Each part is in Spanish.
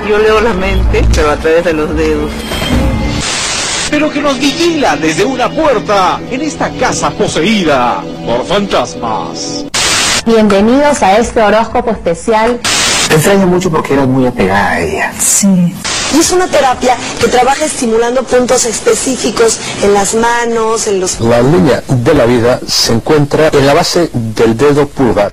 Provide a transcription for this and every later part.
Yo leo la mente, pero a través de los dedos. Pero que nos vigila desde una puerta en esta casa poseída por fantasmas. Bienvenidos a este horóscopo especial. Te extraño mucho porque eras muy apegada a ella. Sí. Y es una terapia que trabaja estimulando puntos específicos en las manos, en los... La línea de la vida se encuentra en la base del dedo pulgar.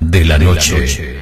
de la Noche.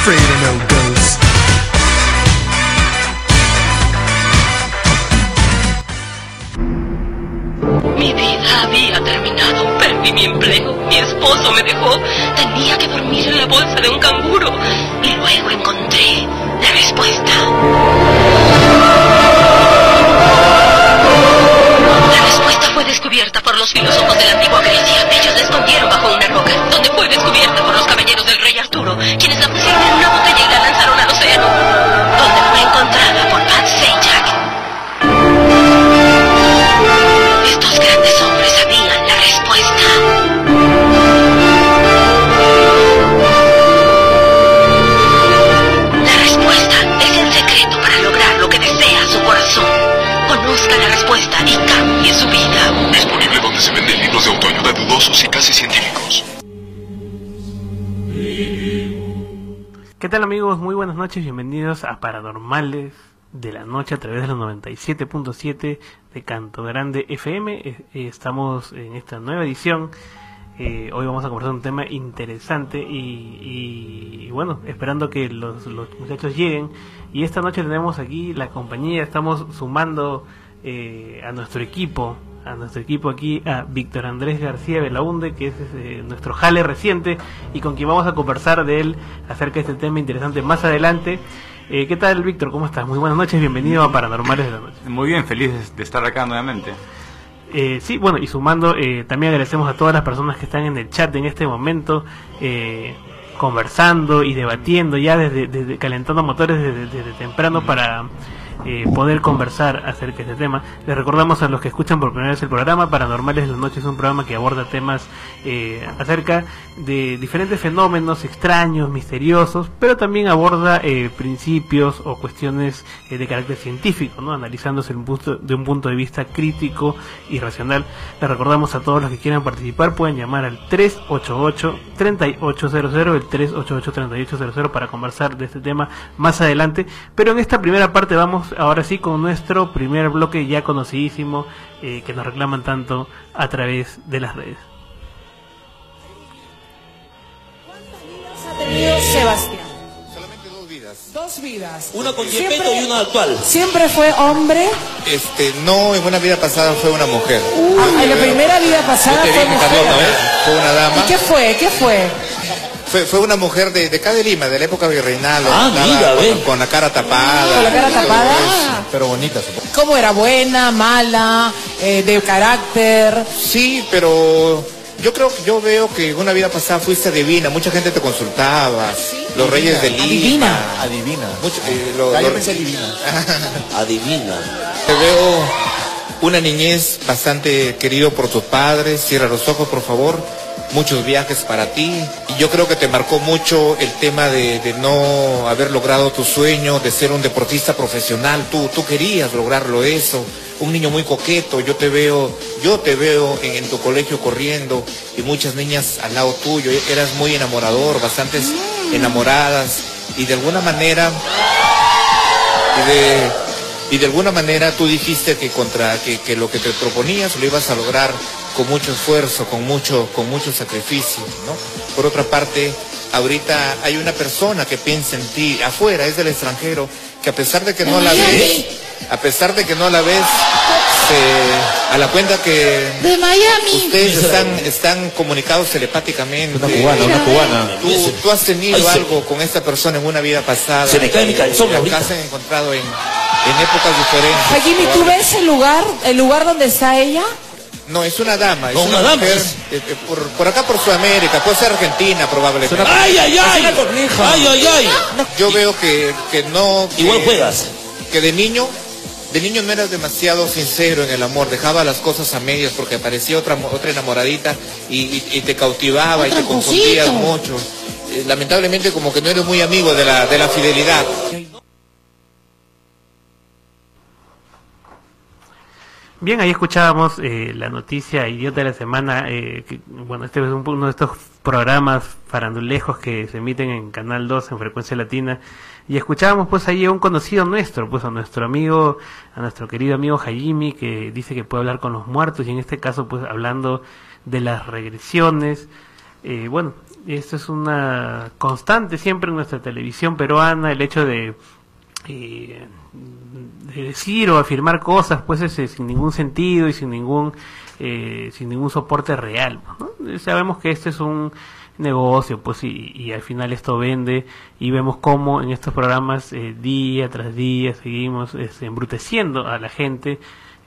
Afraid of no. Mi vida había terminado. Perdí mi empleo. Mi esposo me dejó. Tenía que dormir en la bolsa de un canguro. Y luego encontré la respuesta. La respuesta fue descubierta por los filósofos de la antigua Grecia. Ellos la escondieron bajo una roca, donde fue descubierta por y científicos. ¿Qué tal amigos? Muy buenas noches, bienvenidos a Paranormales de la Noche a través de los 97.7 de Canto Grande FM. Eh, Estamos en esta nueva edición. Eh, hoy vamos a conversar un tema interesante y, y, bueno, esperando que los, los muchachos lleguen. Y esta noche tenemos aquí la compañía, estamos sumando eh, a nuestro equipo, a nuestro equipo aquí, a Víctor Andrés García Belaunde, que es eh, nuestro jale reciente y con quien vamos a conversar de él acerca de este tema interesante más adelante. Eh, ¿Qué tal, Víctor? ¿Cómo estás? Muy buenas noches, bienvenido a Paranormales de la Noche. Muy bien, feliz de estar acá nuevamente. Eh, sí, bueno, y sumando, eh, también agradecemos a todas las personas que están en el chat en este momento, eh, conversando y debatiendo ya desde, desde calentando motores desde, desde temprano para eh, poder conversar acerca de este tema. Les recordamos a los que escuchan por primera vez el programa, Paranormales de la Noche es un programa que aborda temas eh, acerca de diferentes fenómenos extraños, misteriosos, pero también aborda eh, principios o cuestiones eh, de carácter científico, ¿no? analizándose de un punto de vista crítico y racional. Les recordamos a todos los que quieran participar, pueden llamar al 388-3800, el 388-3800 para conversar de este tema más adelante. Pero en esta primera parte vamos ahora sí con nuestro primer bloque ya conocidísimo eh, que nos reclaman tanto a través de las redes. ha tenido Sebastián? Dos vidas. Una con Gepetto y una actual. Siempre fue hombre. Este, no, en una vida pasada fue una mujer. Uh, en la primera vida pasada fue mujer. Fue una dama. ¿Y qué fue? ¿Qué fue? Fue, fue una mujer de, de acá de Lima, de la época virreinal. Ah, mira, con, ve. con la cara tapada. ¿Con la cara tapada? Pero bonita, supongo. ¿Cómo era? ¿Buena? ¿Mala? eh, ¿De carácter? Sí, pero Yo creo que yo veo que en una vida pasada fuiste adivina, mucha gente te consultaba, los reyes del Lima. Adivina. Adivina. mucho- eh, lo- Ah, yo lo- pensé adivina. Adivina. Te veo una niñez bastante querido por tus padres. Cierra los ojos, por favor. Muchos viajes para ti. Y yo creo que te marcó mucho el tema de, de no haber logrado tu sueño de ser un deportista profesional. Tú, tú querías lograrlo eso. Un niño muy coqueto. Yo te veo, yo te veo en, en tu colegio corriendo y muchas niñas al lado tuyo. Eras muy enamorador, bastantes enamoradas. Y de alguna manera y de, y de alguna manera tú dijiste que contra que, que lo que te proponías lo ibas a lograr con mucho esfuerzo, con mucho, con mucho sacrificio, ¿no? Por otra parte, ahorita hay una persona que piensa en ti, afuera, es del extranjero, que a pesar de que no la ves, a pesar de que no la ves, se- a la cuenta que De Miami. ustedes están, están comunicados telepáticamente. Una cubana, una cubana. Tú, tú has tenido Ay, se- algo con esta persona en una vida pasada. Se me cae mi calzón ahorita. has encontrado en, en épocas diferentes. Jimmy, ¿tú ves el lugar, el lugar donde está ella? No, es una dama. Es No, una dama, mujer, es- eh, eh, por, por acá por Sudamérica, puede ser Argentina probablemente. ¡Ay, ay, ay! ¡Ay, ay, ay! Yo veo que, que no... que- Igual juegas. Que de niño, de niño no eras demasiado sincero en el amor, dejaba las cosas a medias porque aparecía otra otra enamoradita y, y- y te cautivaba y te confundías mucho. Eh, lamentablemente como que no eres muy amigo de la, de la fidelidad. Bien, ahí escuchábamos eh, la noticia idiota de la semana. eh, que, bueno, este es un- uno de estos programas farandulejos que se emiten en Canal 2 en frecuencia latina. Y escuchábamos pues ahí a un conocido nuestro, pues a nuestro amigo, a nuestro querido amigo Jaime, que dice que puede hablar con los muertos y en este caso pues hablando de las regresiones. Eh, bueno, esto es una constante siempre en nuestra televisión peruana, el hecho de eh, de decir o afirmar cosas pues ese, sin ningún sentido y sin ningún eh, sin ningún soporte real. Eh, sabemos que este es un negocio pues y, y al final esto vende y vemos cómo en estos programas eh, día tras día seguimos este, embruteciendo a la gente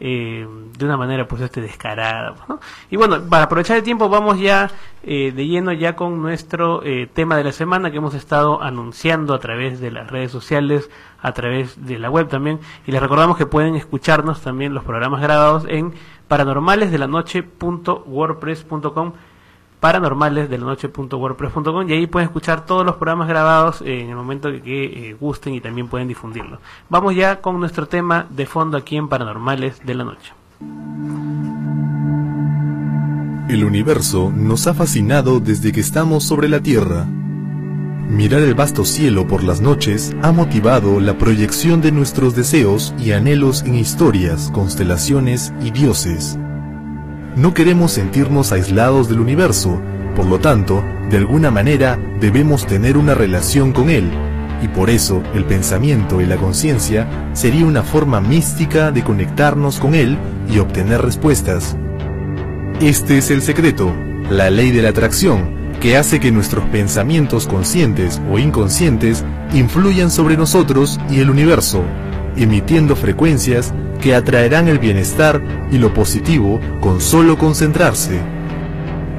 eh, de una manera pues este descarada pues, y bueno para aprovechar el tiempo vamos ya eh, de lleno ya con nuestro eh, tema de la semana que hemos estado anunciando a través de las redes sociales a través de la web también. Y les recordamos que pueden escucharnos también los programas grabados en paranormalesdelanoche.wordpress.com paranormalesdelanoche.wordpress.com y ahí pueden escuchar todos los programas grabados en el momento que, que, eh, gusten y también pueden difundirlo. Vamos ya con nuestro tema de fondo aquí en Paranormales de la Noche. El universo nos ha fascinado desde que estamos sobre la Tierra. Mirar el vasto cielo por las noches ha motivado la proyección de nuestros deseos y anhelos en historias, constelaciones y dioses. No queremos sentirnos aislados del universo, por lo tanto, de alguna manera debemos tener una relación con él, y por eso el pensamiento y la conciencia sería una forma mística de conectarnos con él y obtener respuestas. Este es el secreto, la ley de la atracción, que hace que nuestros pensamientos conscientes o inconscientes influyan sobre nosotros y el universo, emitiendo frecuencias que atraerán el bienestar y lo positivo con solo concentrarse.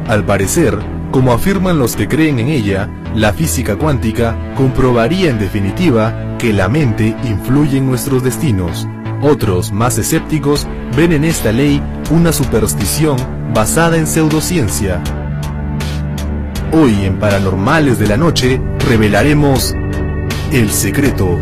Al parecer, como afirman los que creen en ella, la física cuántica comprobaría en definitiva que la mente influye en nuestros destinos. Otros, más escépticos, ven en esta ley una superstición basada en pseudociencia. Hoy en Paranormales de la Noche revelaremos el secreto.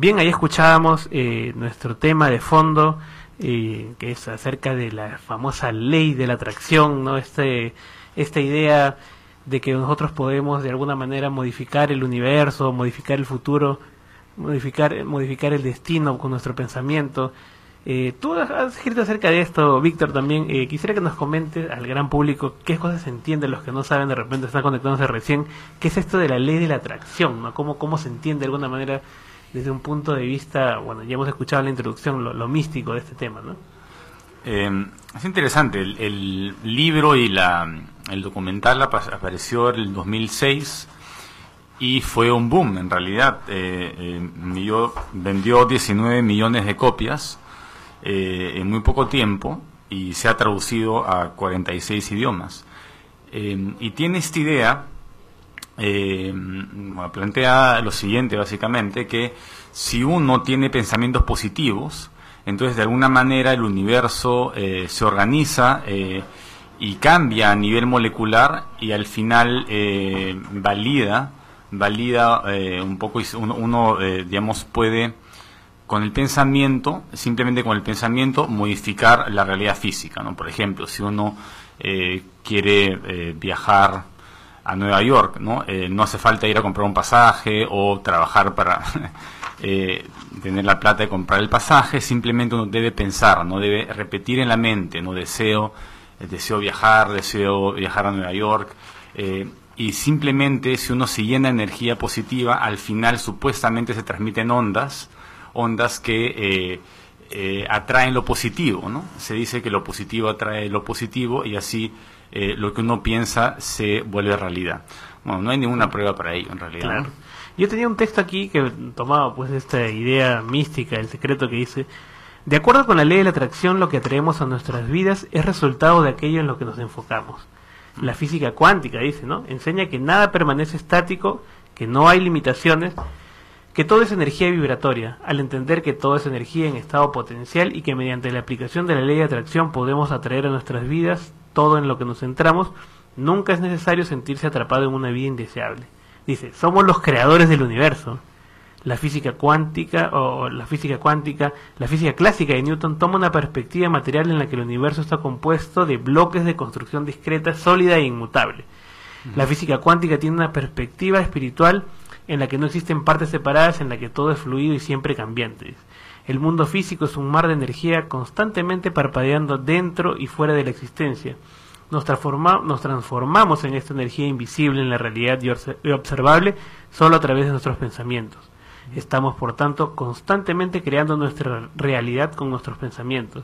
Bien, ahí escuchábamos eh, nuestro tema de fondo, eh, que es acerca de la famosa ley de la atracción, ¿no? Este, esta idea de que nosotros podemos de alguna manera modificar el universo, modificar el futuro, modificar, modificar el destino con nuestro pensamiento. Eh, tú has escrito acerca de esto, Víctor, también. Eh, quisiera que nos comentes al gran público qué cosas se entienden los que no saben, de repente están conectándose recién. ¿Qué es esto de la ley de la atracción? ¿no? ¿Cómo, ¿Cómo se entiende de alguna manera desde un punto de vista, bueno, ya hemos escuchado la introducción lo, místico de este tema, ¿no? Eh, es interesante el, el libro y la, el documental apa- apareció en el 2006 y fue un boom en realidad. Eh, eh, vendió 19 millones de copias eh, en muy poco tiempo y se ha traducido a 46 idiomas. Eh, y tiene esta idea, eh, plantea lo siguiente básicamente, que si uno tiene pensamientos positivos, entonces de alguna manera el universo eh, se organiza eh, y cambia a nivel molecular y al final eh, valida, valida un poco, uno, uno, digamos, puede con el pensamiento, simplemente con el pensamiento, modificar la realidad física. ¿no? Por ejemplo, si uno quiere viajar a Nueva York, ¿no? Eh, no hace falta ir a comprar un pasaje o trabajar para eh, tener la plata de comprar el pasaje, simplemente uno debe pensar, no debe repetir en la mente, no deseo, eh, deseo viajar, deseo viajar a Nueva York, y simplemente si uno se llena de energía positiva, al final supuestamente se transmiten ondas, ondas que atraen lo positivo, ¿no? Se dice que lo positivo atrae lo positivo y así eh, lo que uno piensa se vuelve realidad. Bueno, no hay ninguna prueba para ello en realidad. Yo tenía un texto aquí que tomaba pues esta idea mística, el secreto que dice, de acuerdo con la ley de la atracción, lo que atraemos a nuestras vidas es resultado de aquello en lo que nos enfocamos. La física cuántica dice, ¿no? Enseña que nada permanece estático, que no hay limitaciones, que todo es energía vibratoria, al entender que todo es energía en estado potencial y que mediante la aplicación de la ley de atracción podemos atraer a nuestras vidas todo en lo que nos centramos, nunca es necesario sentirse atrapado en una vida indeseable. Dice, somos los creadores del universo. La física cuántica o la física cuántica, la física clásica de Newton toma una perspectiva material en la que el universo está compuesto de bloques de construcción discreta, sólida e inmutable. La física cuántica tiene una perspectiva espiritual en la que no existen partes separadas, en la que todo es fluido y siempre cambiante. El mundo físico es un mar de energía constantemente parpadeando dentro y fuera de la existencia. Nos, transforma- nos transformamos en esta energía invisible en la realidad y obse- y observable solo a través de nuestros pensamientos. Estamos, por tanto, constantemente creando nuestra realidad con nuestros pensamientos.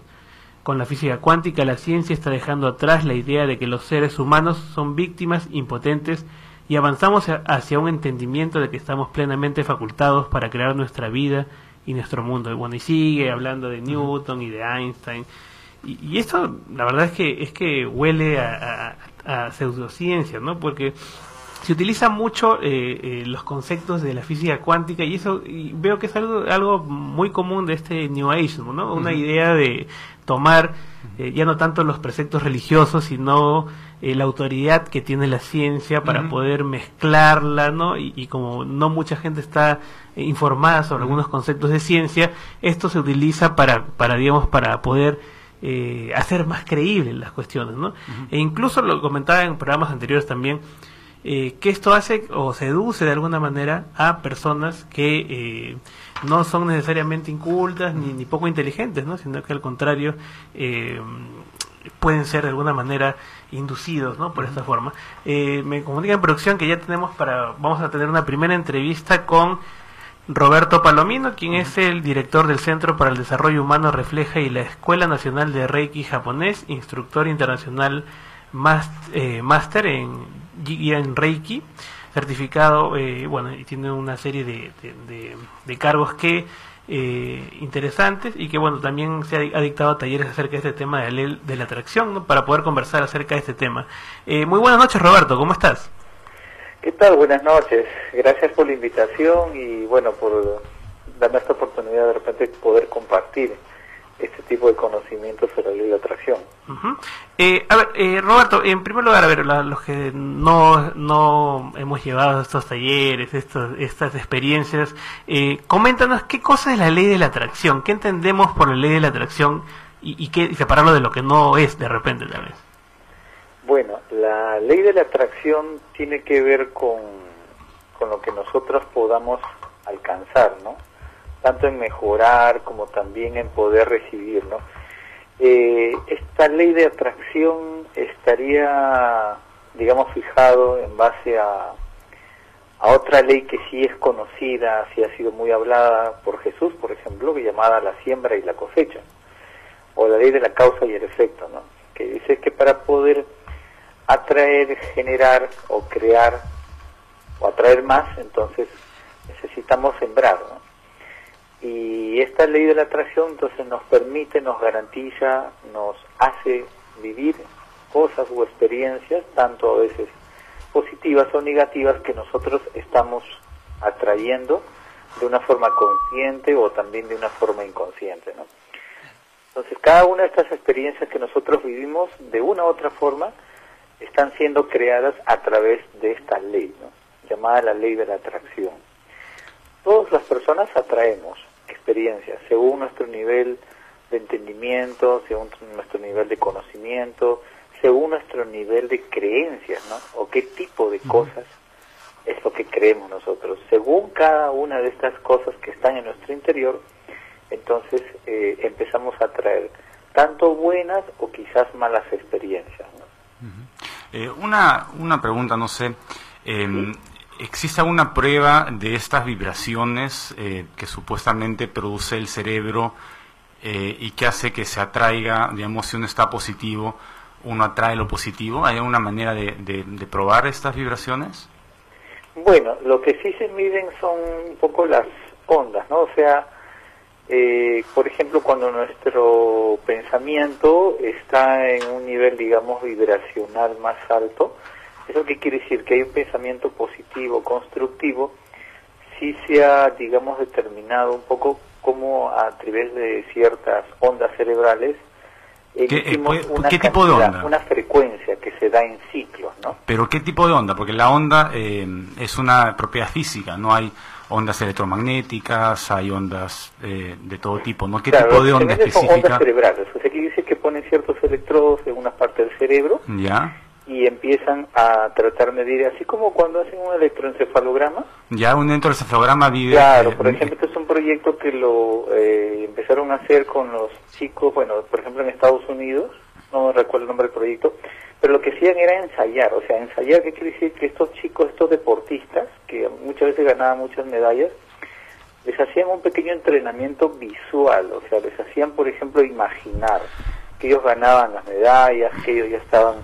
Con la física cuántica, la ciencia está dejando atrás la idea de que los seres humanos son víctimas impotentes y avanzamos hacia un entendimiento de que estamos plenamente facultados para crear nuestra vida y nuestro mundo. Y bueno, y sigue hablando de Newton y de Einstein. Y, y esto, la verdad es que es que huele a, a- a pseudociencia, ¿no? Porque se utilizan mucho eh, eh, los conceptos de la física cuántica y eso y veo que es algo, algo muy común de este New Age, ¿no? Una idea de tomar eh, ya no tanto los preceptos religiosos, sino eh, la autoridad que tiene la ciencia para poder mezclarla, ¿no? Y, y como no mucha gente está eh, informada sobre algunos conceptos de ciencia, esto se utiliza para, para digamos, para poder eh, hacer más creíbles las cuestiones, ¿no? E incluso lo comentaba en programas anteriores también, eh, que esto hace o seduce de alguna manera a personas que eh, no son necesariamente incultas ni, ni poco inteligentes, ¿no? sino que al contrario eh, pueden ser de alguna manera inducidos ¿no? por esta forma. Eh, me comunica en producción que ya tenemos para, vamos a tener una primera entrevista con Roberto Palomino, quien es el director del Centro para el Desarrollo Humano Refleja y la Escuela Nacional de Reiki japonés, instructor internacional eh, máster en, y en Reiki, certificado, eh, bueno, y tiene una serie de, de- de- de cargos que eh, interesantes y que bueno también se ha, di- ha dictado talleres acerca de este tema de la, de la atracción ¿no? para poder conversar acerca de este tema. Eh, muy buenas noches Roberto, ¿cómo estás? ¿Qué tal? Buenas noches. Gracias por la invitación y bueno, por darme esta oportunidad de repente poder compartir este tipo de conocimientos sobre la ley de la atracción. Ujú. Eh, a ver, eh, Roberto, en primer lugar, a ver, la- los que no, no hemos llevado estos talleres, estos, estas experiencias, eh, coméntanos qué cosa es la ley de la atracción, qué entendemos por la ley de la atracción y, y, qué, y separarlo de lo que no es de repente tal vez. Bueno, la ley de la atracción tiene que ver con, con lo que nosotros podamos alcanzar, ¿no? Tanto en mejorar como también en poder recibir, ¿no? Eh, esta ley de atracción estaría, digamos, fijado en base a, a otra ley que sí es conocida, sí ha sido muy hablada por Jesús, por ejemplo, llamada la siembra y la cosecha, o la ley de la causa y el efecto, ¿no? Que dice que para poder atraer, generar o crear o atraer más, entonces necesitamos sembrar. ¿no? Y esta ley de la atracción entonces nos permite, nos garantiza, nos hace vivir cosas o experiencias, tanto a veces positivas o negativas, que nosotros estamos atrayendo de una forma consciente o también de una forma inconsciente. Entonces, cada una de estas experiencias que nosotros vivimos, de una u otra forma, están siendo creadas a través de esta ley, llamada la ley de la atracción. Todas las personas atraemos experiencias según nuestro nivel de entendimiento, según nuestro nivel de conocimiento, según nuestro nivel de creencias, ¿no? O qué tipo de cosas es lo que creemos nosotros. Según cada una de estas cosas que están en nuestro interior, entonces eh, empezamos a traer tanto buenas o quizás malas experiencias. ¿no? Eh, una, una pregunta, no sé. eh, ¿Existe alguna prueba de estas vibraciones eh, que supuestamente produce el cerebro eh, y que hace que se atraiga, digamos, si uno está positivo, uno atrae lo positivo? ¿Hay alguna manera de, de- de probar estas vibraciones? Bueno, lo que sí se miden son un poco las ondas, ¿no? O sea, eh, por ejemplo, cuando nuestro pensamiento está en un nivel, digamos, vibracional más alto, ¿eso qué quiere decir? Que hay un pensamiento positivo, constructivo, sí se ha, digamos, determinado un poco cómo a través de ciertas ondas cerebrales ¿Qué, eh, emitimos puede- una qué tipo de cantidad, onda? una frecuencia que se da en ciclos, ¿no? ¿Pero qué tipo de onda? Porque la onda eh, es una propiedad física, no hay ondas electromagnéticas, hay ondas eh, de todo tipo, ¿no? ¿Qué Claro, tipo de onda mide son específica? ondas cerebrales, o sea, que dice que ponen ciertos electrodos en una parte del cerebro Ya, y empiezan a tratar medir, así como cuando hacen un electroencefalograma. ya un electroencefalograma vive... Claro, eh, por ejemplo, este es un proyecto que lo eh, empezaron a hacer con los chicos, bueno, por ejemplo en Estados Unidos, no recuerdo el nombre del proyecto, pero lo que hacían era ensayar, o sea, ensayar, ¿qué quiere decir? Que estos chicos, estos deportistas, que muchas veces ganaban muchas medallas, les hacían un pequeño entrenamiento visual, o sea, les hacían, por ejemplo, imaginar que ellos ganaban las medallas, que ellos ya estaban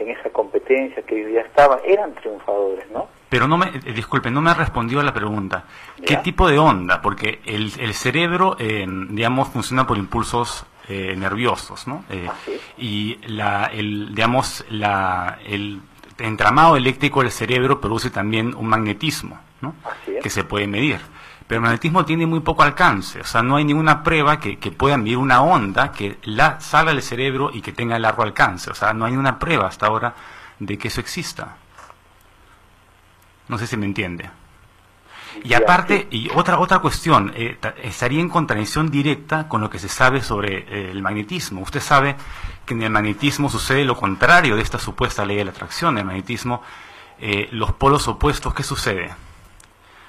en esa competencia, que ellos ya estaban, eran triunfadores, ¿no? Pero no me, eh, disculpe, no me ha respondido a la pregunta. ¿Qué tipo de onda? Porque el, el cerebro, eh, digamos, funciona por impulsos eh, nerviosos, ¿no? Eh, y la, el, digamos, la, el entramado eléctrico del cerebro produce también un magnetismo, ¿no? Que se puede medir. Pero el magnetismo tiene muy poco alcance, o sea, no hay ninguna prueba que, que pueda medir una onda que la salga del cerebro y que tenga largo alcance. O sea, no hay una prueba hasta ahora de que eso exista. No sé si me entiende. Y aparte, y otra otra cuestión, eh, ta- estaría en contradicción directa con lo que se sabe sobre eh, el magnetismo. Usted sabe que en el magnetismo sucede lo contrario de esta supuesta ley de la atracción. En el magnetismo, eh, los polos opuestos, ¿qué sucede?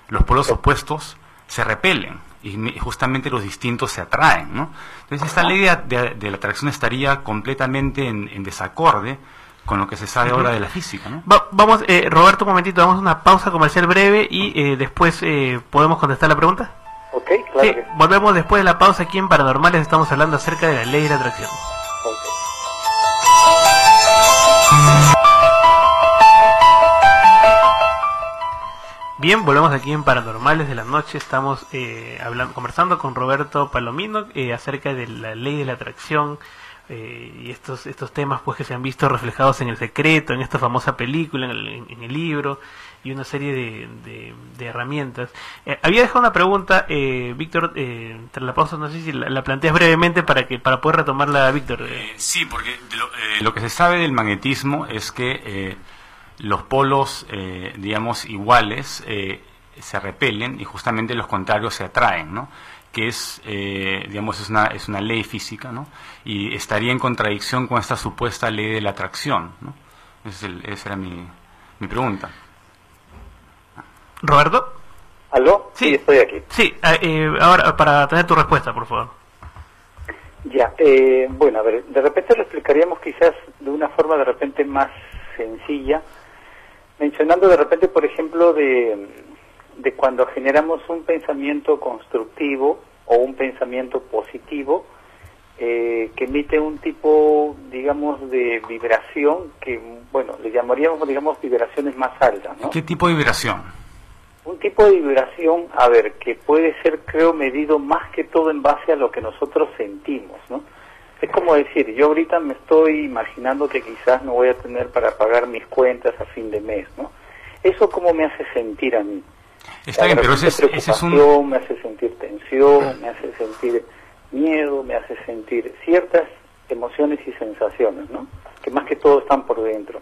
Los polos opuestos se repelen y justamente los distintos se atraen, ¿no? Entonces esta ley de, de- de la atracción estaría completamente en, en desacorde con lo que se sabe ahora de la física, ¿no? Va- vamos, eh, Roberto, un momentito, vamos a una pausa comercial breve y eh, después eh, podemos contestar la pregunta. Ok, claro Sí, que volvemos después de la pausa aquí en Paranormales, estamos hablando acerca de la ley de la atracción. Bien, volvemos aquí en Paranormales de la Noche. Estamos eh, hablando, conversando con Roberto Palomino eh, acerca de la ley de la atracción eh, y estos estos temas pues que se han visto reflejados en El Secreto, en esta famosa película, en el, en- el libro y una serie de, de- herramientas. Eh, había dejado una pregunta, eh, Víctor, eh, tras la pausa, no sé si la, la planteas brevemente para que para poder retomarla, Víctor. Sí, porque lo, lo que se sabe del magnetismo es que los polos, eh, digamos, iguales eh, se repelen y justamente los contrarios se atraen, ¿no? Que es, eh, digamos, es una, es una ley física, ¿no? Y estaría en contradicción con esta supuesta ley de la atracción, ¿no? Ese es el- esa era mi, mi pregunta. Roberto. ¿Aló? Sí, estoy aquí. Sí, eh, eh, ahora para tener tu respuesta, por favor. Ya, eh, bueno, a ver, de repente lo explicaríamos quizás de una forma de repente más sencilla, mencionando de repente, por ejemplo, de, de cuando generamos un pensamiento constructivo o un pensamiento positivo, eh, que emite un tipo, digamos, de vibración que, bueno, le llamaríamos, digamos, vibraciones más altas, ¿no? ¿Qué tipo de vibración? Un tipo de vibración, a ver, que puede ser, creo, medido más que todo en base a lo que nosotros sentimos, ¿no? Es como decir, yo ahorita me estoy imaginando que quizás no voy a tener para pagar mis cuentas a fin de mes, ¿no? Eso cómo me hace sentir a mí. Está bien, pero ese es, ese es un... Preocupación, me hace sentir tensión, me hace sentir miedo, me hace sentir ciertas emociones y sensaciones, ¿no? Que más que todo están por dentro.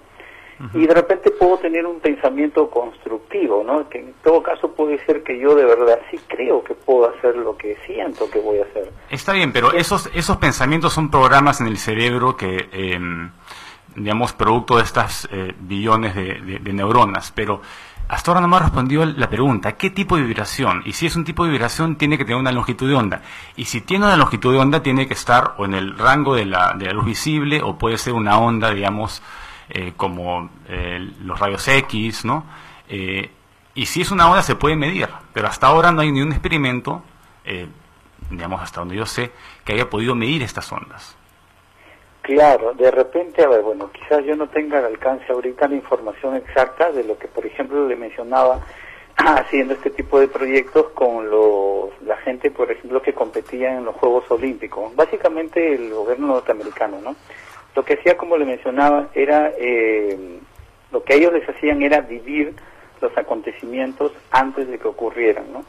Y de repente puedo tener un pensamiento constructivo, ¿no? Que en todo caso puede ser que yo de verdad sí creo que puedo hacer lo que siento que voy a hacer. Está bien, pero esos, esos pensamientos son programas en el cerebro que, eh, digamos, producto de estas eh, billones de, de- de neuronas. Pero hasta ahora no me ha respondido la pregunta, ¿qué tipo de vibración? Y si es un tipo de vibración, tiene que tener una longitud de onda. Y si tiene una longitud de onda, tiene que estar o en el rango de la, de la luz visible, o puede ser una onda, digamos, eh, como eh, los rayos X, ¿no? Eh, y si es una onda, se puede medir. Pero hasta ahora no hay ni un experimento, eh, digamos, hasta donde yo sé, que haya podido medir estas ondas. Claro, de repente, a ver, bueno, quizás yo no tenga al alcance ahorita la información exacta de lo que, por ejemplo, le mencionaba haciendo este tipo de proyectos con los, la gente, por ejemplo, que competía en los Juegos Olímpicos. Básicamente el gobierno norteamericano, ¿no? Lo que hacía, como le mencionaba, era, eh, lo que ellos les hacían era vivir los acontecimientos antes de que ocurrieran, ¿no?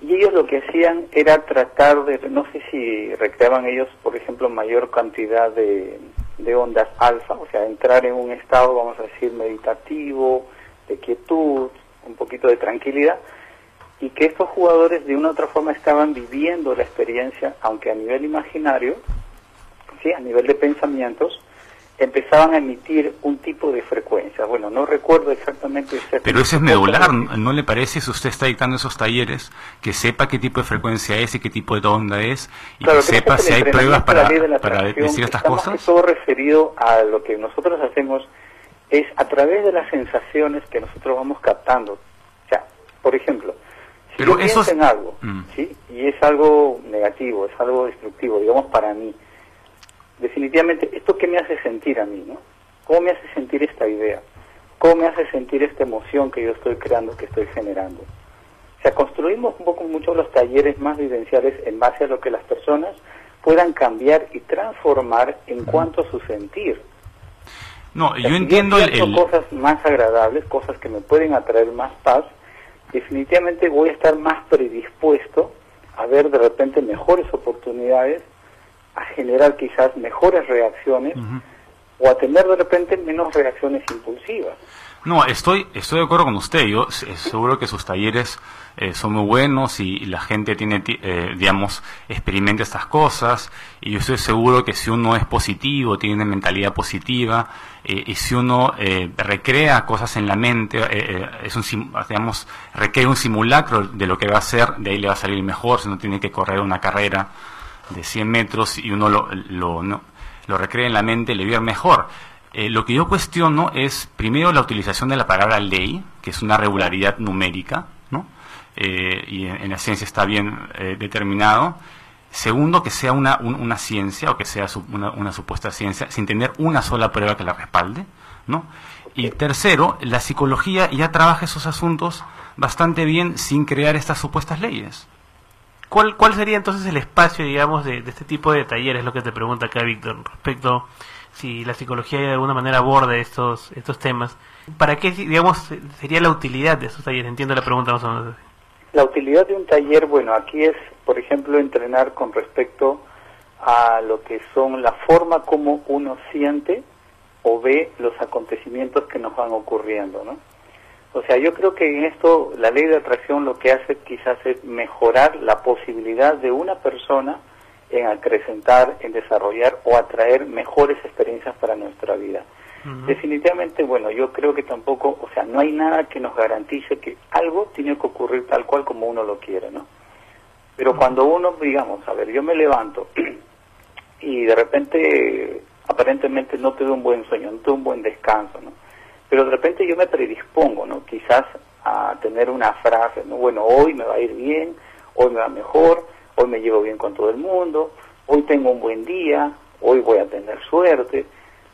Y ellos lo que hacían era tratar de, no sé si recreaban ellos, por ejemplo, mayor cantidad de, de ondas alfa, o sea, entrar en un estado, vamos a decir, meditativo, de quietud, un poquito de tranquilidad, y que estos jugadores de una u otra forma estaban viviendo la experiencia, aunque a nivel imaginario, a nivel de pensamientos, empezaban a emitir un tipo de frecuencia. Bueno, no recuerdo exactamente. Pero eso es medular, ¿no ¿no le parece si usted está dictando esos talleres que sepa qué tipo de frecuencia es y qué tipo de onda es y Claro, que sepa si hay pruebas de para, de para decir estas cosas? que todo referido a lo que nosotros hacemos es a través de las sensaciones que nosotros vamos captando. O sea, por ejemplo, si Pero yo pienso esos- en algo, Mm. ¿sí? Y es algo negativo, es algo destructivo, digamos, para mí. Definitivamente, ¿esto qué me hace sentir a mí, no? ¿Cómo me hace sentir esta idea? ¿Cómo me hace sentir esta emoción que yo estoy creando, que estoy generando? O sea, construimos un poco mucho los talleres más vivenciales en base a lo que las personas puedan cambiar y transformar en cuanto a su sentir. No, O sea, yo si entiendo el, siento el- cosas más agradables, cosas que me pueden atraer más paz, definitivamente voy a estar más predispuesto a ver de repente mejores oportunidades, a generar quizás mejores reacciones o a tener de repente menos reacciones impulsivas. No, estoy, estoy de acuerdo con usted. Yo seguro que sus talleres eh, son muy buenos y, y la gente tiene, ti- eh, digamos, experimenta estas cosas. Y yo estoy seguro que si uno es positivo, tiene una mentalidad positiva, eh, y si uno eh, recrea cosas en la mente, eh, es un, digamos, recrea un simulacro de lo que va a hacer, de ahí le va a salir mejor. Si uno tiene que correr una carrera de 100 metros y uno lo, lo, no, lo recrea en la mente, le ir mejor. Eh, lo que yo cuestiono es, primero, la utilización de la palabra ley, que es una regularidad numérica, ¿no? Eh, y en, la ciencia está bien eh, determinado. Segundo, que sea una, un- una ciencia o que sea su- una, una supuesta ciencia sin tener una sola prueba que la respalde, ¿no? Y tercero, la psicología ya trabaja esos asuntos bastante bien sin crear estas supuestas leyes. ¿Cuál, ¿Cuál sería entonces el espacio, digamos, de, este tipo de talleres? Lo que te pregunta acá Víctor, respecto si la psicología de alguna manera aborda estos, estos temas. ¿Para qué, digamos, sería la utilidad de estos talleres? Entiendo la pregunta más o menos. La utilidad de un taller, bueno, aquí es, por ejemplo, entrenar con respecto a lo que son la forma como uno siente o ve los acontecimientos que nos van ocurriendo, ¿no? O sea, yo creo que en esto la ley de atracción lo que hace quizás es mejorar la posibilidad de una persona en acrecentar, en desarrollar o atraer mejores experiencias para nuestra vida. Definitivamente, bueno, yo creo que tampoco, o sea, no hay nada que nos garantice que algo tiene que ocurrir tal cual como uno lo quiere, ¿no? Pero cuando uno, digamos, a ver, yo me levanto y de repente aparentemente no tuve un buen sueño, no tuve un buen descanso, ¿no? Pero de repente yo me predispongo, ¿no? Quizás a tener una frase, ¿no? Bueno, hoy me va a ir bien, hoy me va mejor, hoy me llevo bien con todo el mundo, hoy tengo un buen día, hoy voy a tener suerte.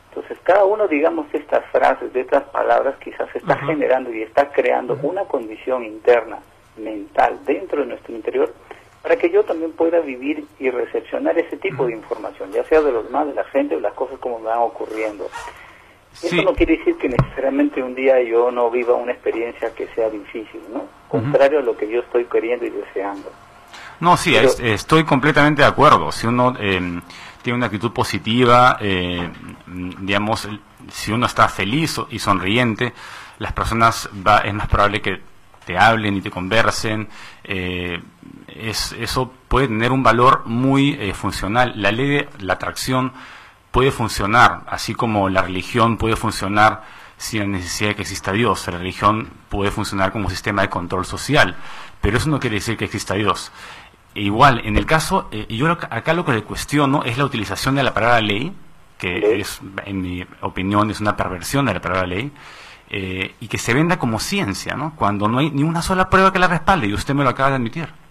Entonces, cada uno, digamos, de estas frases, de estas palabras, quizás está generando y está creando una condición interna, mental, dentro de nuestro interior, para que yo también pueda vivir y recepcionar ese tipo de información, ya sea de los demás, de la gente, o las cosas como me van ocurriendo. Eso no quiere decir que necesariamente un día yo no viva una experiencia que sea difícil, ¿no? Contrario a lo que yo estoy queriendo y deseando. No, sí, Pero- es- estoy completamente de acuerdo. Si uno eh, tiene una actitud positiva, eh, digamos, si uno está feliz y sonriente, las personas va, es más probable que te hablen y te conversen. eh, es, eso puede tener un valor muy eh, funcional. La ley de la atracción puede funcionar, así como la religión puede funcionar sin la necesidad de que exista Dios. La religión puede funcionar como sistema de control social, pero eso no quiere decir que exista Dios. E igual, en el caso, eh, yo acá lo que le cuestiono es la utilización de la palabra ley, que es, en mi opinión, es una perversión de la palabra ley, eh, y que se venda como ciencia, ¿no? Cuando no hay ni una sola prueba que la respalde, y usted me lo acaba de admitir.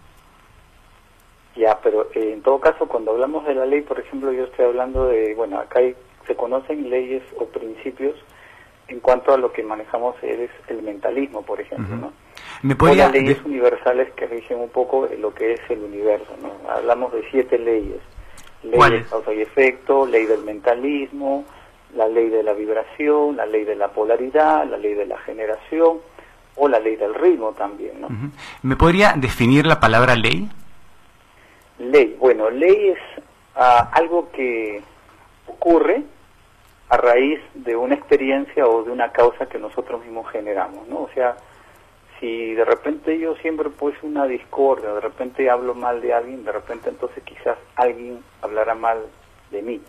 Ya, pero eh, en todo caso, cuando hablamos de la ley, por ejemplo, yo estoy hablando de, bueno, acá hay- se conocen leyes o principios en cuanto a lo que manejamos es el mentalismo, por ejemplo, ¿no? ¿Me podría las leyes de- universales que rigen un poco lo que es el universo, ¿no? Hablamos de siete leyes. Ley de causa y efecto, ley del mentalismo, la ley de la vibración, la ley de la polaridad, la ley de la generación o la ley del ritmo también, ¿no? ¿Me podría definir la palabra ley? Ley, bueno, ley es ah, algo que ocurre a raíz de una experiencia o de una causa que nosotros mismos generamos, ¿no? O sea, si de repente yo siempre pues una discordia, de repente hablo mal de alguien, de repente entonces quizás alguien hablará mal de mí.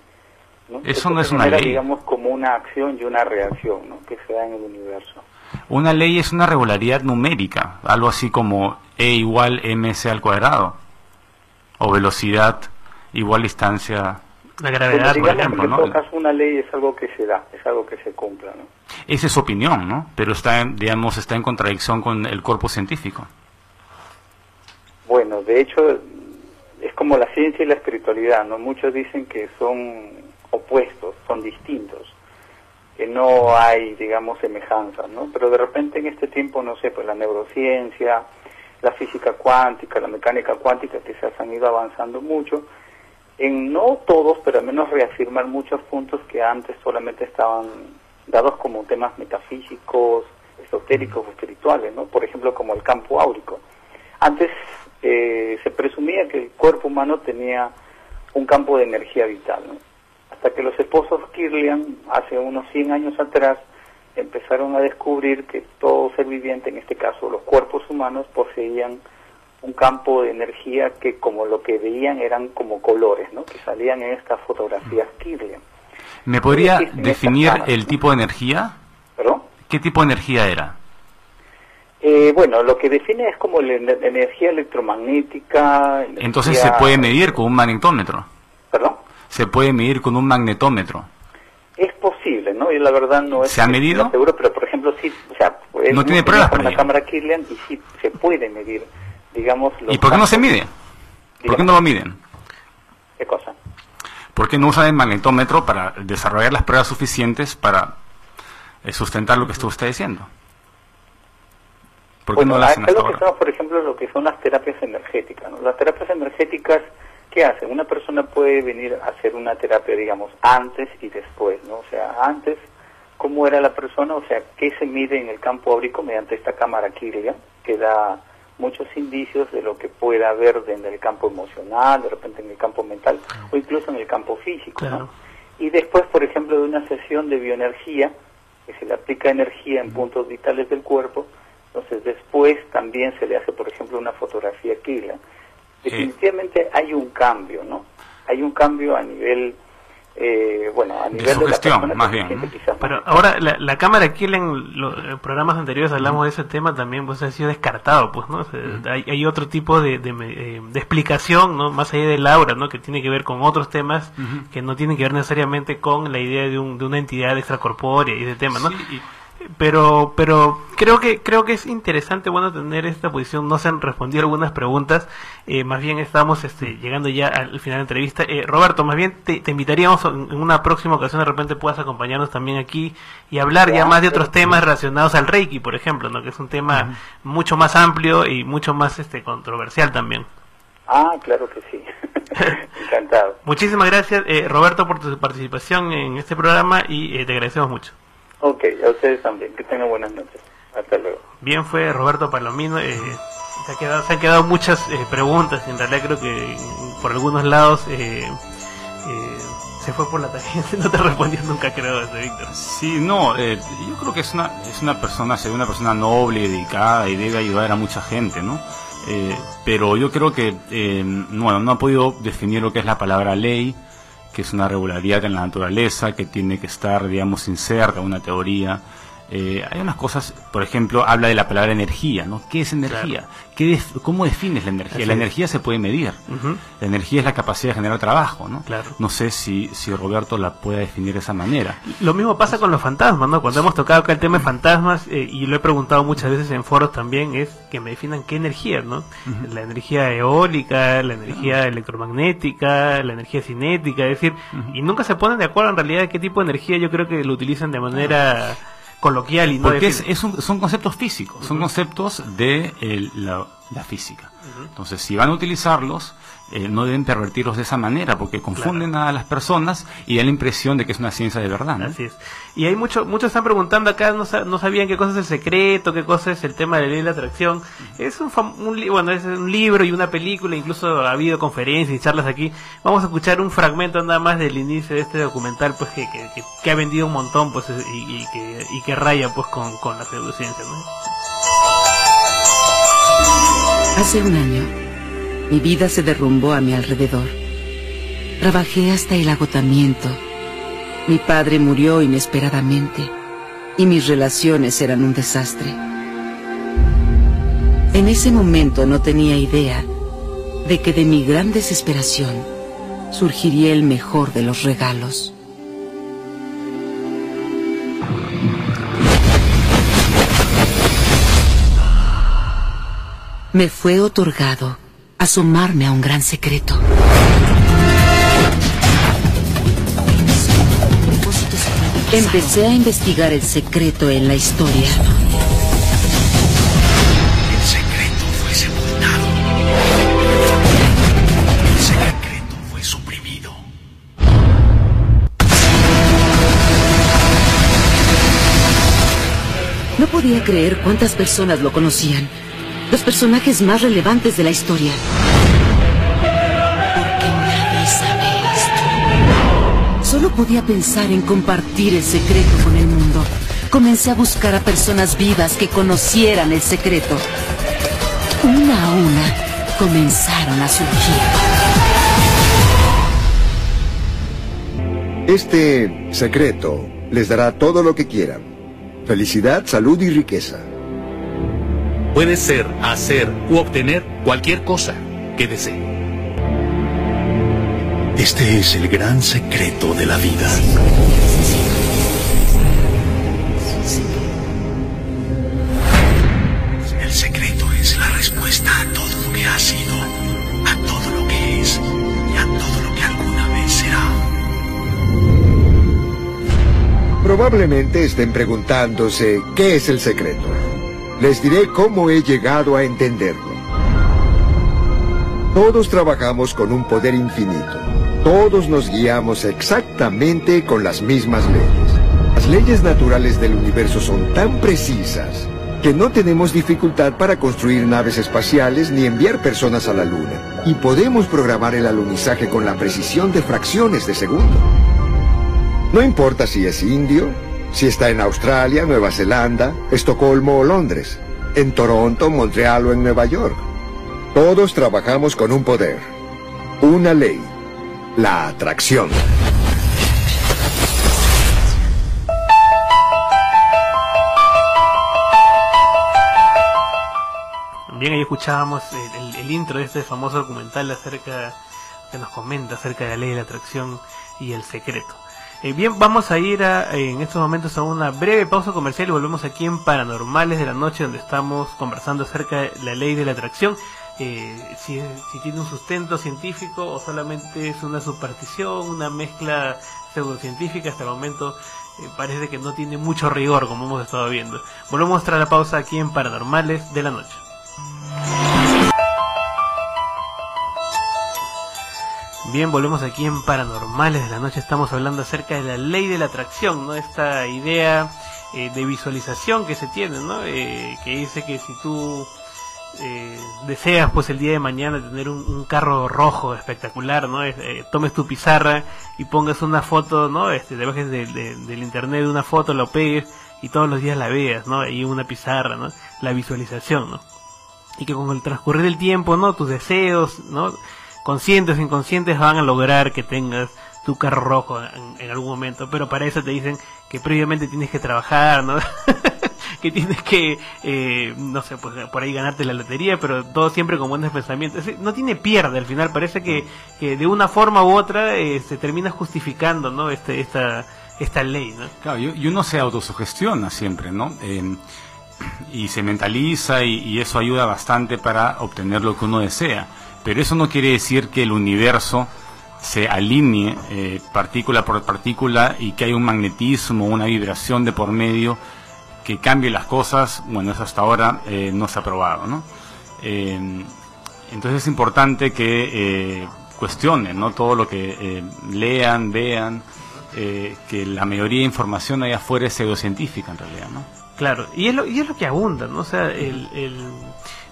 ¿no? Eso no es una ley. digamos, como una acción y una reacción, ¿no? Que se da en el universo. Una ley es una regularidad numérica, algo así como E igual mc al cuadrado, o velocidad igual distancia. La gravedad, por digamos ejemplo, ¿no? todo caso una ley es algo que se da, es algo que se cumpla, ¿no? Esa es su opinión, ¿no? Pero está, en- digamos, está en contradicción con el cuerpo científico. Bueno, de hecho, es como la ciencia y la espiritualidad, ¿no? Muchos dicen que son opuestos, son distintos, que no hay, digamos, semejanzas, ¿no? Pero de repente en este tiempo, no sé, pues la neurociencia, la física cuántica, la mecánica cuántica, quizás han ido avanzando mucho, en no todos, pero al menos reafirmar muchos puntos que antes solamente estaban dados como temas metafísicos, esotéricos o espirituales, ¿no? Por ejemplo, como el campo áurico. Antes eh, se presumía que el cuerpo humano tenía un campo de energía vital. Hasta que los esposos Kirlian, hace unos 100 años atrás, empezaron a descubrir que todo ser viviente, en este caso los cuerpos humanos, poseían un campo de energía que como lo que veían eran como colores, ¿no? Que salían en estas fotografías Kirlian. ¿Me podría definir el tipo de energía? ¿Perdón? ¿Qué tipo de energía era? Eh, bueno, lo que define es como la ener- energía electromagnética. Entonces se energía- puede medir con un magnetómetro. ¿Perdón? Se puede medir con un magnetómetro. Es posible, ¿no? Y la verdad no es ¿Se ha medido? seguro, pero por ejemplo sí, o sea, es No tiene pruebas con para la cámara Kirlian y sí se puede medir, digamos. los ¿Y por qué no se mide? ¿Por qué no lo miden? ¿Qué cosa? ¿Por qué no usan el magnetómetro para desarrollar las pruebas suficientes para eh, sustentar lo que está usted diciendo? ¿Por qué Bueno, no lo hacen acá hasta lo que ahora? estamos, por ejemplo, lo que son las terapias energéticas. ¿no? Las terapias energéticas, ¿qué hacen? Una persona puede venir a hacer una terapia, digamos, antes y después, ¿no? O sea, antes, ¿cómo era la persona? O sea, ¿qué se mide en el campo áurico mediante esta cámara Kirlian? Que da muchos indicios de lo que pueda haber en el campo emocional, de repente en el campo mental o incluso en el campo físico, ¿no? Y después, por ejemplo, de una sesión de bioenergía, que se le aplica energía en puntos vitales del cuerpo, entonces después también se le hace, por ejemplo, una fotografía Kirlian. Definitivamente hay un cambio, ¿no? Hay un cambio a nivel, eh, bueno, a nivel de, la sugestión, persona más bien, Pero ahora la, la cámara aquí en los programas anteriores hablamos de ese tema también pues ha sido descartado pues no O sea, hay, hay otro tipo de, de, eh, de explicación no más allá del aura no que tiene que ver con otros temas que no tienen que ver necesariamente con la idea de, un, de una entidad extracorpórea y ese tema no pero pero creo que creo que es interesante bueno tener esta posición. No se han respondido algunas preguntas. Eh, más bien estamos este, llegando ya al final de la entrevista. Eh, Roberto más bien te, te invitaríamos en una próxima ocasión de repente puedas acompañarnos también aquí y hablar ya Ya, más de otros temas relacionados al Reiki por ejemplo no que es un tema mucho más amplio y mucho más este controversial también. Ah, claro que sí. Encantado. muchísimas gracias eh, Roberto por tu participación en este programa y eh, te agradecemos mucho Ok, a ustedes también. Que tengan buenas noches. Hasta luego. Bien fue Roberto Palomino. eh, se, ha quedado- se han quedado muchas eh, preguntas. En realidad creo que por algunos lados eh, eh, se fue por la tangente. No te respondió nunca, creo, ese Víctor. Sí, no, eh, yo creo que es una, es una persona, se una persona noble, dedicada y debe ayudar a mucha gente, ¿no? Eh, pero yo creo que eh, no, no ha podido definir lo que es la palabra ley, que es una regularidad en la naturaleza, que tiene que estar, digamos, inserta una teoría. Eh, hay unas cosas, por ejemplo, habla de la palabra energía, ¿no? ¿Qué es energía? ¿Qué def- ¿Cómo defines la energía? Así la es. energía se puede medir. La energía es la capacidad de generar trabajo, ¿no? Claro. No sé si, si Roberto la puede definir de esa manera. Lo mismo pasa con los fantasmas, ¿no? Cuando hemos tocado acá el tema de fantasmas, eh, y lo he preguntado muchas veces en foros también, es que me definan qué energía, ¿no? La energía eólica, la energía electromagnética, la energía cinética, es decir, y nunca se ponen de acuerdo en realidad de qué tipo de energía yo creo que lo utilizan de manera coloquial y no Porque es, un- son conceptos físicos, son conceptos de el- la, la física. Entonces, si van a utilizarlos, eh, no deben pervertirlos de esa manera, porque confunden a las personas y dan la impresión de que es una ciencia de verdad. ¿no? Así es. Y hay mucho, muchos están preguntando acá, no, no sabían qué cosa es el secreto, qué cosa es el tema de la ley de la atracción. Es un, un bueno, es un libro y una película, incluso ha habido conferencias y charlas aquí. Vamos a escuchar un fragmento nada más del inicio de este documental, pues que, que, que- que ha vendido un montón, pues y, y que, y que raya pues con, con la pseudociencia, ¿no? Hace un año, mi vida se derrumbó a mi alrededor. Trabajé hasta el agotamiento. Mi padre murió inesperadamente y mis relaciones eran un desastre. En ese momento no tenía idea de que de mi gran desesperación surgiría el mejor de los regalos. Me fue otorgado asomarme a un gran secreto. Empecé a investigar el secreto en la historia. El secreto fue sepultado. El secreto fue suprimido. No podía creer cuántas personas lo conocían. Los personajes más relevantes de la historia. Porque nadie sabe esto. Solo podía pensar en compartir el secreto con el mundo. Comencé a buscar a personas vivas que conocieran el secreto. Una a una comenzaron a surgir. Este secreto les dará todo lo que quieran. Felicidad, salud y riqueza. Puede ser, hacer u obtener cualquier cosa que desee. Este es el gran secreto de la vida. El secreto es la respuesta a todo lo que ha sido, a todo lo que es y a todo lo que alguna vez será. Probablemente estén preguntándose qué es el secreto. Les diré cómo he llegado a entenderlo. Todos trabajamos con un poder infinito. Todos nos guiamos exactamente con las mismas leyes. Las leyes naturales del universo son tan precisas que no tenemos dificultad para construir naves espaciales ni enviar personas a la Luna. Y podemos programar el alunizaje con la precisión de fracciones de segundo. No importa si es indio, si está en Australia, Nueva Zelanda, Estocolmo o Londres, en Toronto, Montreal o en Nueva York. Todos trabajamos con un poder, una ley, la atracción. Bien, ahí escuchábamos el, intro de este famoso documental acerca que nos comenta acerca de la ley de la atracción y el secreto. Eh, bien, vamos a ir a, en estos momentos a una breve pausa comercial y volvemos aquí en Paranormales de la Noche, donde estamos conversando acerca de la ley de la atracción. Eh, si, tiene un sustento científico o solamente es una superstición, una mezcla pseudocientífica, hasta el momento eh, parece que no tiene mucho rigor, como hemos estado viendo. Volvemos tras la pausa aquí en Paranormales de la Noche. Bien, volvemos aquí en Paranormales de la Noche. Estamos hablando acerca de la ley de la atracción, ¿no? Esta idea eh, de visualización que se tiene, ¿no? Eh, que dice que si tú eh, deseas, pues el día de mañana tener un, carro rojo espectacular, ¿no? Eh, tomes tu pizarra y pongas una foto, ¿no? Este, te bajes de- de- del internet una foto, lo pegues y todos los días la veas, ¿no? Y una pizarra, ¿no? La visualización, ¿no? y que con el transcurrir del tiempo, ¿no? Tus deseos, ¿no? Conscientes o inconscientes van a lograr que tengas tu carro rojo en, en algún momento, pero para eso te dicen que previamente tienes que trabajar, ¿no? que tienes que, eh, no sé, pues por ahí ganarte la lotería, pero todo siempre con buenos pensamientos. No tiene pierde al final, parece que, que de una forma u otra eh, se termina justificando, ¿no? Este, esta, esta ley, ¿no? Claro, y, y uno se autosugestiona siempre, ¿no? Eh, y se mentaliza y, y eso ayuda bastante para obtener lo que uno desea. Pero eso no quiere decir que el universo se alinee eh, partícula por partícula y que hay un magnetismo, una vibración de por medio que cambie las cosas. Bueno, eso hasta ahora eh, no se ha probado, ¿no? Eh, entonces es importante que cuestionen, ¿no? Todo lo que lean, vean, que la mayoría de información allá afuera es pseudocientífica en realidad, ¿no? Claro, y es lo, y es lo que abunda, ¿no? O sea, el, el-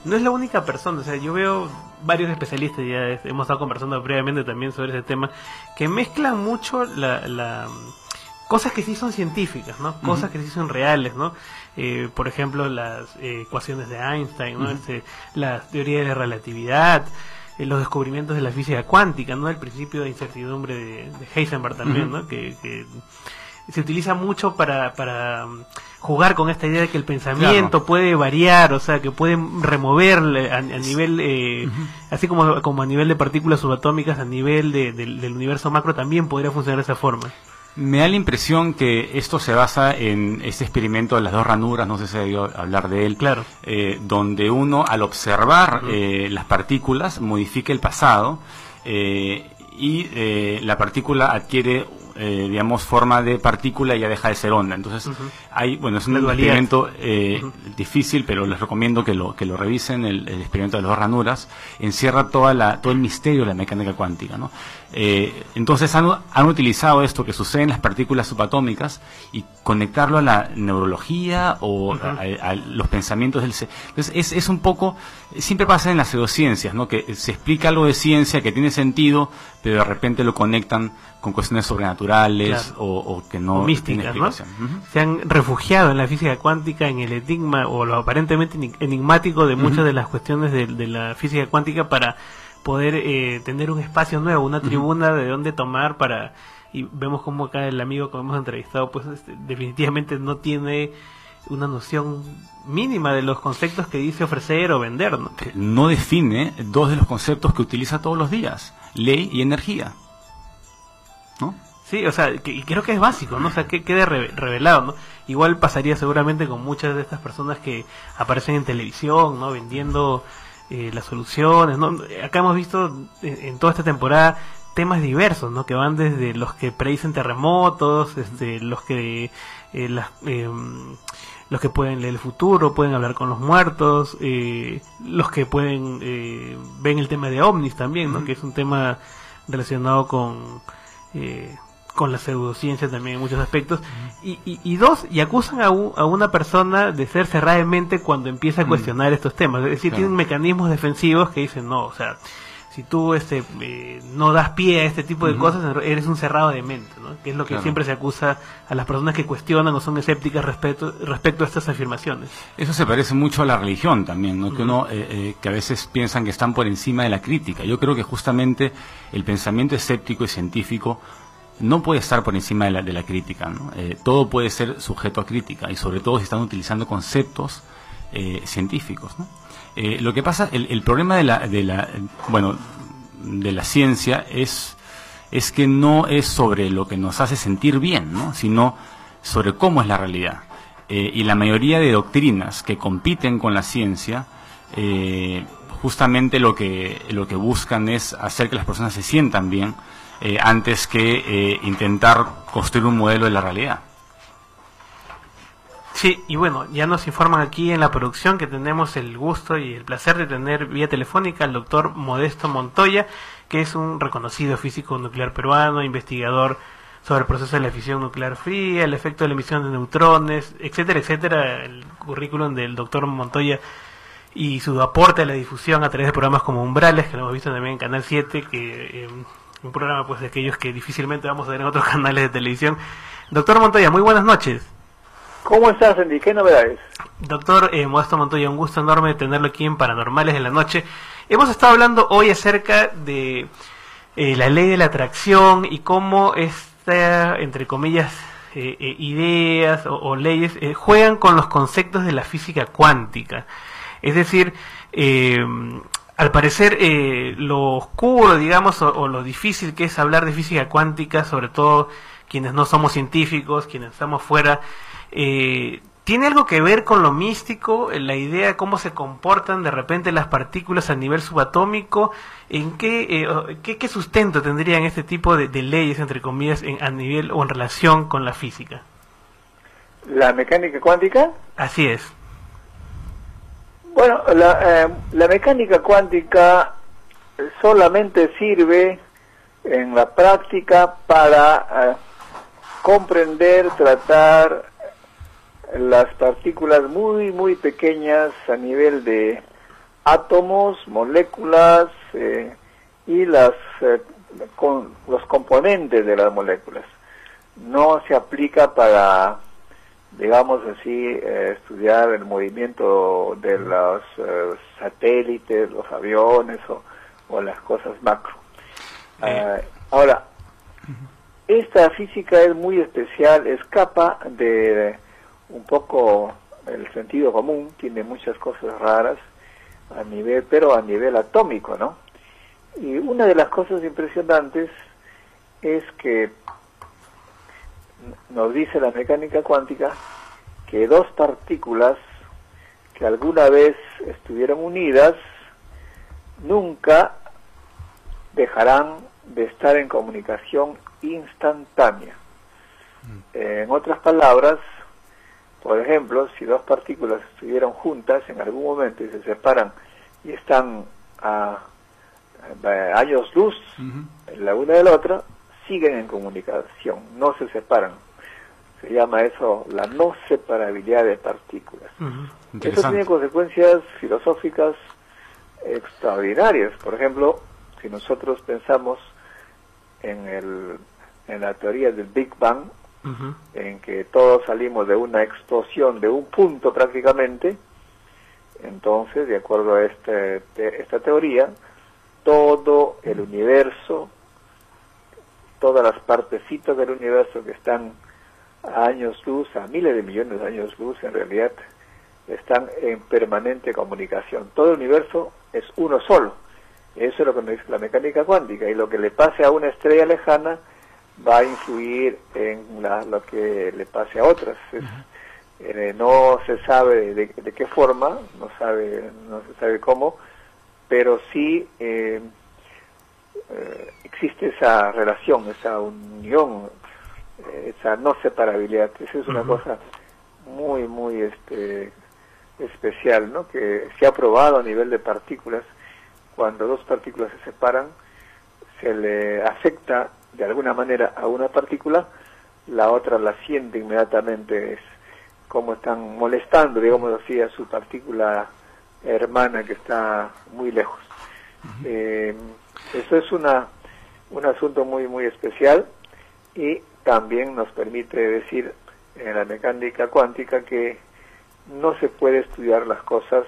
no es la única persona, o sea, yo veo varios especialistas, ya hemos estado conversando previamente también sobre ese tema, que mezclan mucho la, la cosas que sí son científicas, ¿no? Cosas que sí son reales, ¿no? Eh, por ejemplo, las eh, ecuaciones de Einstein, ¿no? Ujú. Este, la teoría de la relatividad, eh, los descubrimientos de la física cuántica, ¿no? El principio de incertidumbre de, de Heisenberg también. ¿no? Que, que se utiliza mucho para, para mm, jugar con esta idea de que el pensamiento Claro. puede variar, o sea, que puede removerle a, a nivel, eh, así como, como a nivel de partículas subatómicas, a nivel de- del- del universo macro también podría funcionar de esa forma. Me da la impresión que esto se basa en este experimento de las dos ranuras, no sé si he oído hablar de él, claro. donde uno al observar eh, las partículas modifica el pasado eh, y eh, la partícula adquiere, eh, digamos, forma de partícula y ya deja de ser onda. Entonces. Hay, bueno, es un dualidad. experimento eh, difícil, pero les recomiendo que lo, que lo revisen, el, el experimento de las dos ranuras, encierra toda la, todo el misterio de la mecánica cuántica, ¿no? Eh, entonces han, han utilizado esto que sucede en las partículas subatómicas y conectarlo a la neurología o a, a los pensamientos del... ce- Entonces es, es un poco, siempre pasa en las pseudociencias, ¿no? Que se explica algo de ciencia que tiene sentido, pero de repente lo conectan con cuestiones sobrenaturales Claro. o, o que no o místicas, ¿no? explicación. Ujú. Se han refugiado en la física cuántica, en el enigma o lo aparentemente enig- enigmático de muchas de las cuestiones de, de la física cuántica para poder eh, tener un espacio nuevo, una tribuna de donde tomar para y vemos como acá el amigo que hemos entrevistado pues este, definitivamente no tiene una noción mínima de los conceptos que dice ofrecer o vender, ¿no? no define dos de los conceptos que utiliza todos los días, ley y energía. Sí, o sea, que, y creo que es básico, ¿no? O sea, que quede re- revelado, ¿no? Igual pasaría seguramente con muchas de estas personas que aparecen en televisión, ¿no? Vendiendo eh, las soluciones, ¿no? Acá hemos visto en, en toda esta temporada temas diversos, ¿no? Que van desde los que predicen terremotos, desde los que eh, las, em, los que pueden leer el futuro, pueden hablar con los muertos, eh, los que pueden eh, ven el tema de ovnis también, ¿no? Que es un tema relacionado con eh, con la pseudociencia también en muchos aspectos y, y, y dos y acusan a, a una persona de ser cerrada de mente cuando empieza a Mm. cuestionar estos temas es decir Claro. tienen mecanismos defensivos que dicen no o sea si tú este eh, no das pie a este tipo de cosas eres un cerrado de mente ¿no? que es lo que Claro. siempre se acusa a las personas que cuestionan o son escépticas respecto respecto a estas afirmaciones Eso se parece mucho a la religión también, ¿no? Que uno, eh, eh, que a veces piensan que están por encima de la crítica. Yo creo que justamente el pensamiento escéptico y científico no puede estar por encima de la, de la crítica, ¿no? Eh, todo puede ser sujeto a crítica y sobre todo si están utilizando conceptos eh, científicos, ¿no? Eh, lo que pasa, el, el problema de la, de la, bueno, de la ciencia es es que no es sobre lo que nos hace sentir bien, ¿no? sino sobre cómo es la realidad. Eh, y la mayoría de doctrinas que compiten con la ciencia, justamente lo que, lo que buscan es hacer que las personas se sientan bien eh, antes que intentar construir un modelo de la realidad. Sí, y bueno, ya nos informan aquí en la producción que tenemos el gusto y el placer de tener vía telefónica al doctor Modesto Montoya, que es un reconocido físico nuclear peruano, investigador sobre el proceso de la fisión nuclear fría, el efecto de la emisión de neutrones, etcétera, etcétera. El currículum del doctor Montoya y su aporte a la difusión a través de programas como Umbrales, que lo hemos visto también en Canal 7, que eh, un programa pues de aquellos que difícilmente vamos a ver en otros canales de televisión. Doctor Montoya, muy buenas noches. ¿Cómo estás, Andy? ¿Qué novedades? Doctor eh, Modesto Montoya, un gusto enorme tenerlo aquí en Paranormales de la Noche. Hemos estado hablando hoy acerca de eh, la ley de la atracción y cómo esta, entre comillas, eh, eh, ideas o, leyes juegan con los conceptos de la física cuántica. Es decir, al parecer lo oscuro, digamos, o, o, lo difícil que es hablar de física cuántica, sobre todo quienes no somos científicos, quienes estamos fuera, eh, ¿Tiene algo que ver con lo místico, la idea de cómo se comportan de repente las partículas a nivel subatómico? ¿En qué, eh, qué, sustento tendrían este tipo de, leyes, entre comillas, en, a nivel o en relación con la física? ¿La mecánica cuántica? Así es. Bueno, la, eh, la mecánica cuántica solamente sirve en la práctica para comprender, tratar las partículas muy, muy pequeñas a nivel de átomos, moléculas eh, y las, eh, con, los componentes de las moléculas. No se aplica para, digamos así, eh, estudiar el movimiento de los satélites, los aviones o, o, las cosas macro. ahora, esta física es muy especial, escapa de un poco el sentido común, tiene muchas cosas raras a nivel, pero a nivel atómico, ¿no? Y una de las cosas impresionantes es que nos dice la mecánica cuántica que dos partículas que alguna vez estuvieron unidas nunca dejarán de estar en comunicación instantánea. En otras palabras, por ejemplo, si dos partículas estuvieron juntas en algún momento y se separan y están a, años luz la una de la otra, siguen en comunicación, no se separan. Se llama eso la no separabilidad de partículas. Eso tiene consecuencias filosóficas extraordinarias. Por ejemplo, si nosotros pensamos en, el, en la teoría del Big Bang, en que todos salimos de una explosión de un punto prácticamente, entonces, de acuerdo a este, esta teoría, todo el universo, todas las partecitas del universo que están a años luz, a miles de millones de años luz en realidad, están en permanente comunicación. Todo el universo es uno solo. Eso es lo que nos dice la mecánica cuántica. Y lo que le pase a una estrella lejana va a influir en lo que le pase a otras. Eh, no se sabe de, qué forma, no sabe, no se sabe cómo, pero sí eh, eh, existe esa relación, esa unión, esa no separabilidad. Esa es una cosa muy, muy este, especial, ¿no? Que se ha probado a nivel de partículas. Cuando dos partículas se separan, se le afecta de alguna manera a una partícula, la otra la siente inmediatamente, es como están molestando, digamos así, a su partícula hermana que está muy lejos. Eh, eso es una, un asunto muy, muy especial y también nos permite decir en la mecánica cuántica que no se puede estudiar las cosas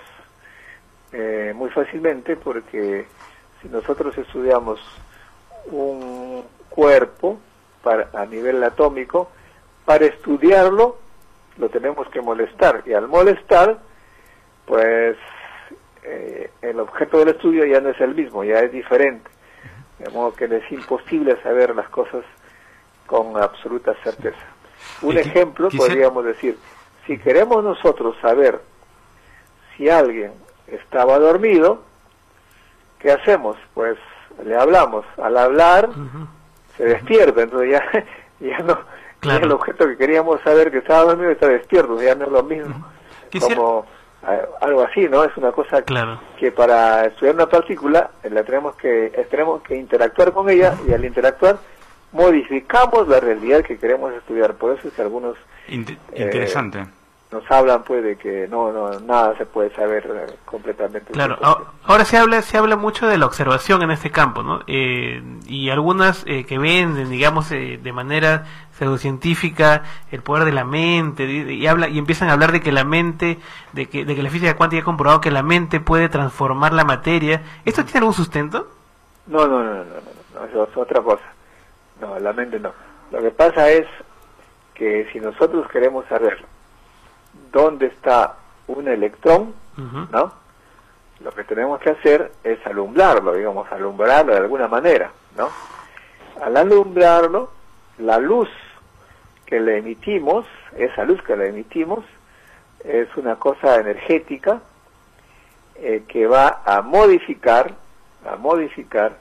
eh, muy fácilmente porque si nosotros estudiamos un cuerpo a nivel atómico, para estudiarlo lo tenemos que molestar y al molestar, pues eh, el objeto del estudio ya no es el mismo, ya es diferente. De modo que es imposible saber las cosas con absoluta certeza. Un ejemplo podríamos decir, si queremos nosotros saber si alguien estaba dormido, ¿qué hacemos? Pues le hablamos. Al hablar, se despierta, entonces ya, ya no, ya el objeto que queríamos saber que estaba dormido está despierto, ya no es lo mismo. Quisiera- Como algo así, ¿no? Es una cosa que para estudiar una partícula eh, la tenemos que eh, tenemos que interactuar con ella y al interactuar modificamos la realidad que queremos estudiar. Por eso es que algunos Inte- Eh, interesante. Nos hablan pues de que no no nada se puede saber eh, completamente. Claro, ahora se habla se habla mucho de la observación en este campo, ¿no? Eh, y algunas eh, que venden, digamos, eh, de manera pseudocientífica el poder de la mente y, y habla y empiezan a hablar de que la mente, de que, de que la física cuántica ha comprobado que la mente puede transformar la materia. ¿Esto tiene algún sustento? No, no, no, no, no, no, no, eso es otra cosa. No, la mente no. Lo que pasa es que si nosotros queremos saber dónde está un electrón, ¿no? Lo que tenemos que hacer es alumbrarlo, digamos, alumbrarlo de alguna manera, ¿no? Al alumbrarlo, la luz que le emitimos, esa luz que le emitimos, es una cosa energética eh, que va a modificar, a modificar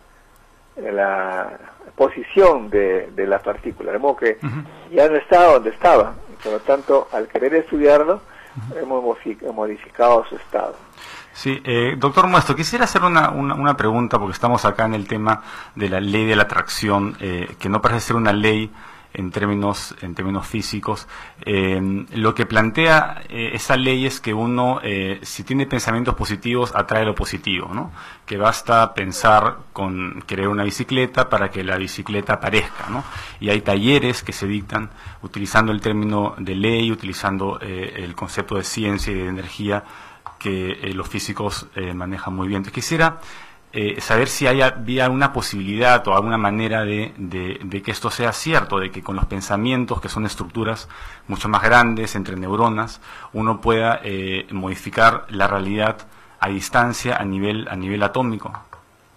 la posición de, de la partícula, de modo que ya no está donde estaba, por lo tanto, al querer estudiarlo, hemos modifi- modificado su estado. Sí, eh, doctor Muestro, quisiera hacer una, una, una pregunta porque estamos acá en el tema de la ley de la atracción, eh, que no parece ser una ley en términos en términos físicos. Eh, lo que plantea eh, esa ley es que uno, eh, si tiene pensamientos positivos, atrae lo positivo, ¿no? Que basta pensar con querer una bicicleta para que la bicicleta aparezca, ¿no? Y hay talleres que se dictan utilizando el término de ley, utilizando eh, el concepto de ciencia y de energía que eh, los físicos manejan muy bien. Quisiera eh, saber si hay, había alguna posibilidad o alguna manera de, de- de que esto sea cierto, de que con los pensamientos, que son estructuras mucho más grandes entre neuronas, uno pueda eh, modificar la realidad a distancia, a nivel, a nivel atómico.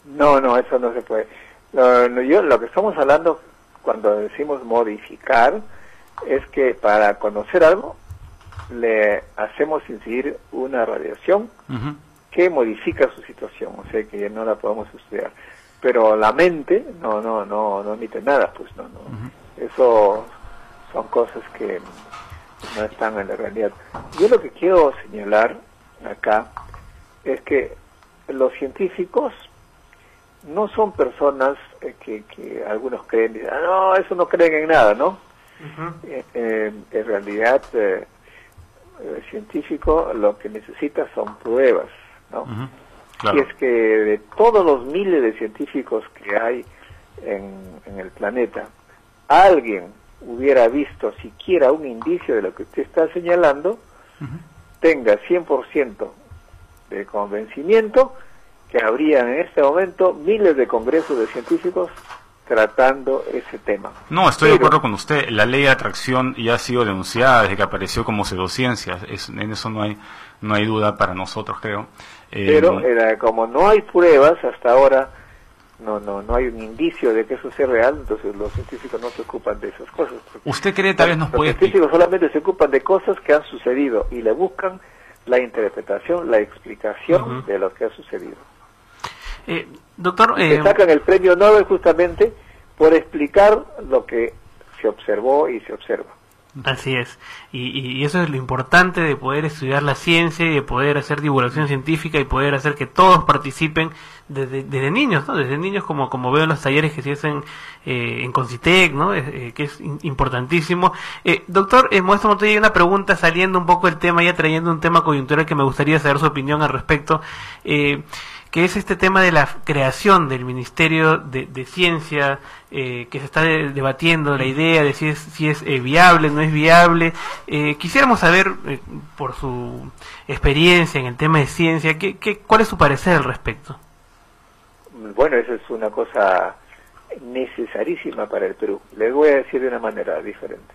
No, no, eso no se puede. Lo- yo, lo que estamos hablando cuando decimos modificar es que para conocer algo le hacemos incidir una radiación que modifica su situación, o sea que no la podemos estudiar. Pero la mente no, no, no, no emite nada, pues no, no. Eso son cosas que no están en la realidad. Yo lo que quiero señalar acá es que los científicos no son personas eh, que, que algunos creen, dicen, "Ah, no, eso no creen en nada, ¿no? Eh, eh, en realidad, eh, el científico lo que necesita son pruebas, ¿no? Claro. Y es que de todos los miles de científicos que hay en, en el planeta, alguien hubiera visto siquiera un indicio de lo que usted está señalando, tenga 100% de convencimiento que habría en este momento miles de congresos de científicos tratando ese tema. No, estoy de acuerdo con usted. La ley de atracción ya ha sido denunciada desde que apareció como pseudociencia. Es- en eso no hay, no hay duda para nosotros, creo. Pero eh, como no hay pruebas hasta ahora, no no no hay un indicio de que eso sea real, entonces los científicos no se ocupan de esas cosas. ¿Usted cree tal vez nos Los puede científicos solamente se ocupan de cosas que han sucedido y le buscan la interpretación, la explicación de lo que ha sucedido. Eh, doctor, eh, sacan el premio Nobel justamente por explicar lo que se observó y se observa. Así es. Y, y eso es lo importante de poder estudiar la ciencia y de poder hacer divulgación científica y poder hacer que todos participen desde, desde niños, ¿no? Desde niños como, como veo en los talleres que se hacen eh, en Concitec, ¿no? Eh, que es importantísimo. Eh, doctor, eh, Modesto Montoya, una pregunta saliendo un poco del tema, ya trayendo un tema coyuntural que me gustaría saber su opinión al respecto. Eh, que es este tema de la creación del Ministerio de, de Ciencia, eh, que se está de- debatiendo la idea de si es, si es eh, viable, no es viable. Eh, quisiéramos saber, eh, por su experiencia en el tema de ciencia, ¿qué, qué, cuál es su parecer al respecto? Bueno, eso es una cosa necesarísima para el Perú. Les voy a decir de una manera diferente.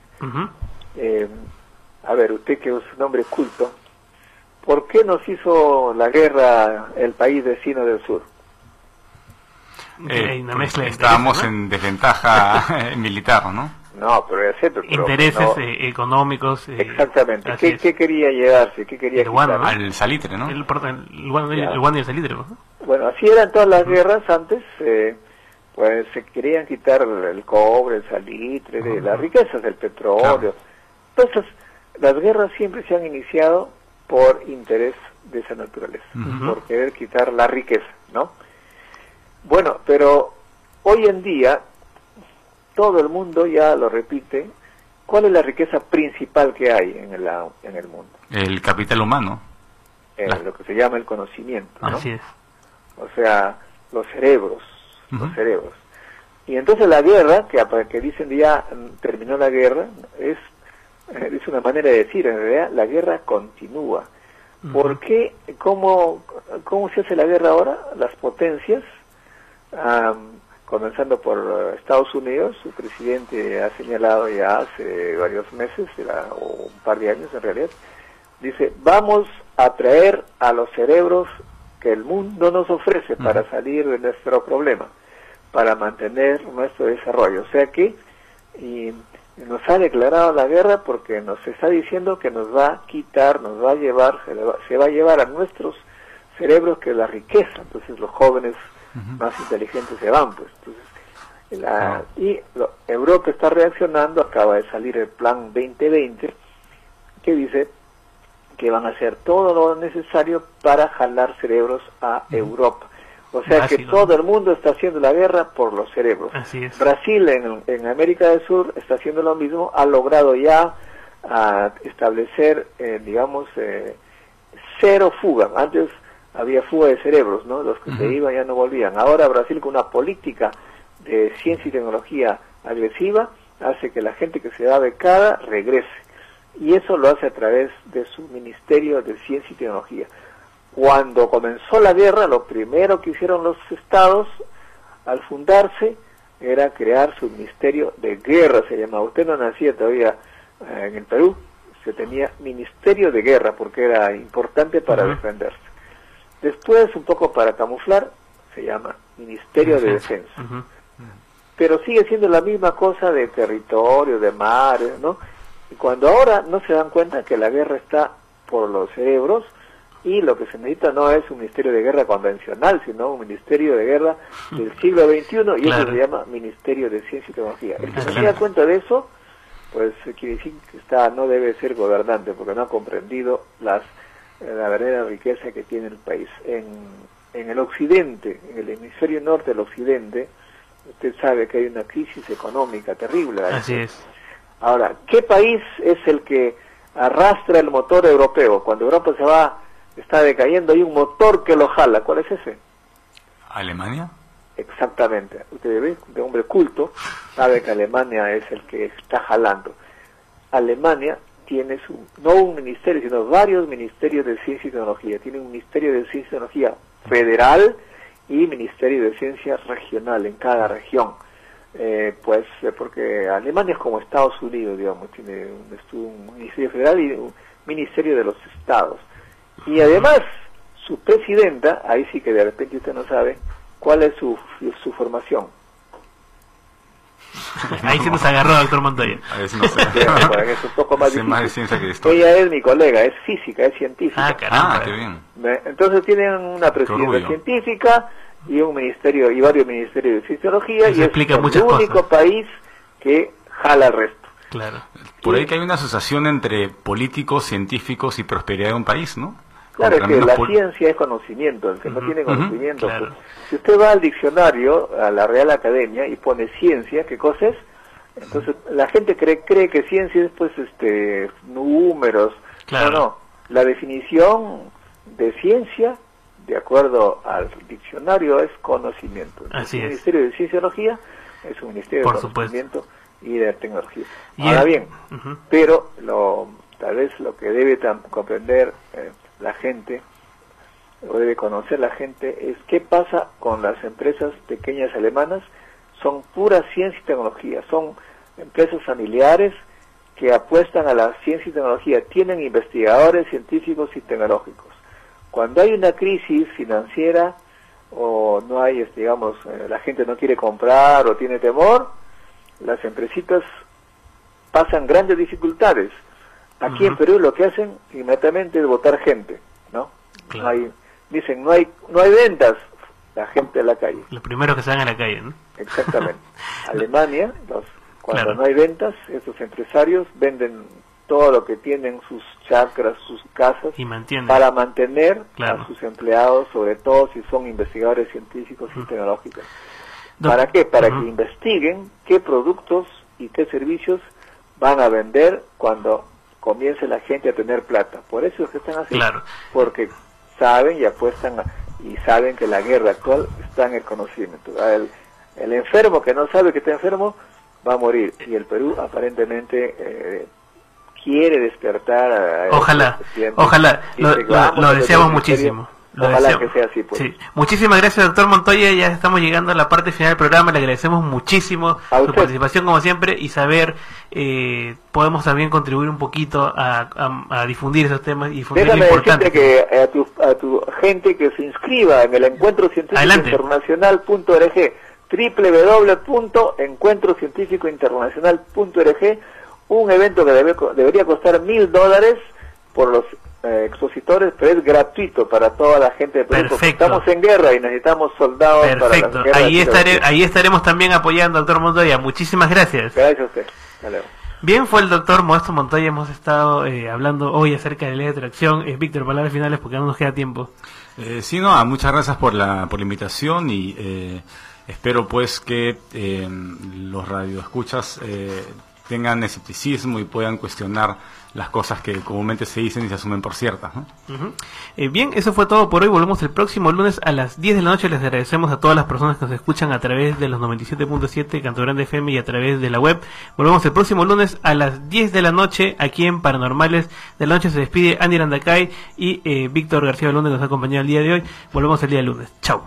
A ver, usted que es un hombre culto, ¿por qué nos hizo la guerra el país vecino del sur? Eh, Hay una mezcla de estábamos en desventaja militar, ¿no? No, pero es cierto. pero Intereses no- eh, económicos. eh, Exactamente. ¿Qué, quería llevarse? ¿Qué quería El guano, quitar? ¿no? Al salitre, ¿no? El, el guano, el guano y el salitre, ¿no? Bueno, así eran todas las guerras antes. eh, pues se querían quitar el cobre, el salitre, de las riquezas del petróleo. Entonces, las guerras siempre se han iniciado por interés de esa naturaleza, por querer quitar la riqueza, ¿no? Bueno, pero hoy en día todo el mundo ya lo repite. ¿Cuál es la riqueza principal que hay en el, en el mundo? El capital humano. Eh, La- Lo que se llama el conocimiento, ¿no? Así es. o sea, los cerebros, los cerebros. Y entonces la guerra, que, que dicen ya mm, terminó la guerra, es, es una manera de decir, en realidad la guerra continúa. ¿Por qué? ¿Cómo, ¿Cómo se hace la guerra ahora? Las potencias, am, comenzando por eh, Estados Unidos, su presidente ha señalado ya hace varios meses, era- o un par de años en realidad, dice, vamos a traer a los cerebros que el mundo nos ofrece para salir de nuestro problema, para mantener nuestro desarrollo. O sea que y nos ha declarado la guerra porque nos está diciendo que nos va a quitar, nos va a llevar, se, le va, se va a llevar a nuestros cerebros que es la riqueza. Entonces los jóvenes más inteligentes se van, pues. Entonces, la- y lo- Europa está reaccionando, acaba de salir el plan 2020 que dice que van a hacer todo lo necesario para jalar cerebros a Europa. O sea que todo el mundo está haciendo la guerra por los cerebros. Así es. Brasil en, en América del Sur está haciendo lo mismo, ha logrado ya establecer, eh, digamos, eh, cero fuga. Antes había fuga de cerebros, ¿no? Los que se iban ya no volvían. Ahora Brasil con una política de ciencia y tecnología agresiva hace que la gente que se da becada regrese. Y eso lo hace a través de su Ministerio de Ciencia y Tecnología. Cuando comenzó la guerra, lo primero que hicieron los estados al fundarse era crear su Ministerio de Guerra, se llamaba. Usted no nacía todavía eh, en el Perú, se tenía Ministerio de Guerra porque era importante para defenderse. Después, un poco para camuflar, se llama Ministerio de Defensa. Pero sigue siendo la misma cosa de territorio, de mares, ¿no? Y cuando ahora no se dan cuenta que la guerra está por los cerebros y lo que se necesita no es un ministerio de guerra convencional, sino un ministerio de guerra del siglo XXI y eso se llama Ministerio de Ciencia y Tecnología. El que no se da cuenta de eso, pues eh, quiere decir que está, no debe ser gobernante porque no ha comprendido las, eh, la verdadera riqueza que tiene el país. En, en el occidente, en el hemisferio norte del occidente, usted sabe que hay una crisis económica terrible. Así es. Ahora, ¿qué país es el que arrastra el motor europeo? Cuando Europa se va, está decayendo, hay un motor que lo jala. ¿Cuál es ese? ¿Alemania? Exactamente. Usted ve, de hombre culto, sabe que Alemania es el que está jalando. Alemania tiene su, no un ministerio, sino varios ministerios de ciencia y tecnología. Tiene un ministerio de ciencia y tecnología federal y ministerio de ciencia regional en cada región. Eh, pues eh, porque Alemania es como Estados Unidos, digamos, tiene un, un ministerio federal y un ministerio de los estados. Y además, su presidenta, ahí sí que de repente usted no sabe cuál es su, su formación. Ahí se nos agarró, doctor Montoya. Es un poco más Sé más de difícil. ciencia que de historia. Ella es mi colega, es física, es científica. Ah, caramba. Ah, qué bien. Entonces tienen una presidencia científica y un ministerio y varios ministerios de ciencia y tecnología Eso y es el único cosas. país que jala al resto. Claro. Por ahí que hay una asociación entre políticos, científicos y prosperidad de un país, ¿no? Claro, es que la pol- ciencia es conocimiento, el que no tiene conocimiento. claro. pues, si usted va al diccionario, a la Real Academia, y pone ciencia, ¿qué cosa es? Entonces, la gente cree, cree que ciencia es, pues, este, números. Claro. No, no. La definición de ciencia, de acuerdo al diccionario, es conocimiento. Entonces, Así el es. Ministerio de Tecnología es un ministerio Por de supuesto. conocimiento y de tecnología. Y Ahora el- bien, pero lo, tal vez lo que debe comprender eh, la gente o debe conocer la gente es qué pasa con las empresas pequeñas alemanas. Son pura ciencia y tecnología son empresas familiares que apuestan a la ciencia y tecnología. Tienen investigadores científicos y tecnológicos. Cuando hay una crisis financiera o no hay, este, digamos, eh, la gente no quiere comprar o tiene temor, las empresitas pasan grandes dificultades. Aquí en. Perú lo que hacen inmediatamente es votar gente, ¿no? Claro. No hay, dicen, no hay, no hay ventas, la gente a la calle. Los primeros que salgan a la calle, ¿no? Exactamente. Alemania, los, cuando Claro. no hay ventas, estos empresarios venden todo lo que tienen, sus chacras, sus casas, Y para mantener Claro. a sus empleados, sobre todo si son investigadores científicos y tecnológicos. ¿Para qué? Para que investiguen qué productos y qué servicios van a vender cuando comience la gente a tener plata. Por eso es que están así. Claro. Porque saben y apuestan a- y saben que la guerra actual está en el conocimiento. El, el enfermo que no sabe que está enfermo va a morir. Y el Perú aparentemente eh, quiere despertar a... a Ojalá, presidentes. ojalá, lo, deseamos muchísimo. Lo Ojalá deseamos. que sea así, pues. Sí. Muchísimas gracias, doctor Montoya. Ya estamos llegando a la parte final del programa. Le agradecemos muchísimo A su usted. participación, como siempre, y saber, eh, podemos también contribuir un poquito a, a- a difundir esos temas y difundir lo Déjame importante. que a tu, a tu gente que se inscriba en el encuentro científico internacional.org www.encuentrocientificointernacional.org un evento que debe debería costar mil dólares por los eh, expositores, pero es gratuito para toda la gente de Perú, Perfecto. estamos en guerra y necesitamos soldados para Perfecto. la guerra. Ahí, estaré, ahí estaremos también apoyando al doctor Montoya. Muchísimas gracias. Gracias a usted. Luego. Bien, fue el doctor Modesto Montoya. Hemos estado eh, hablando hoy acerca de la ley de atracción. Eh, Víctor, palabras finales porque no nos queda tiempo. Eh, sí, no, ah, muchas gracias por la, por la invitación y eh, espero pues que eh, los radioescuchas eh, tengan escepticismo y puedan cuestionar las cosas que comúnmente se dicen y se asumen por ciertas. ¿no? Eh, bien, eso fue todo por hoy. Volvemos el próximo lunes a las 10 de la noche. Les agradecemos a todas las personas que nos escuchan a través de los 97.7 Canto Grande FM y a través de la web. Volvemos el próximo lunes a las 10 de la noche aquí en Paranormales de la Noche. Se despide Andy Randacay y eh, Víctor García que nos ha acompañado el día de hoy. Volvemos el día lunes. Chao.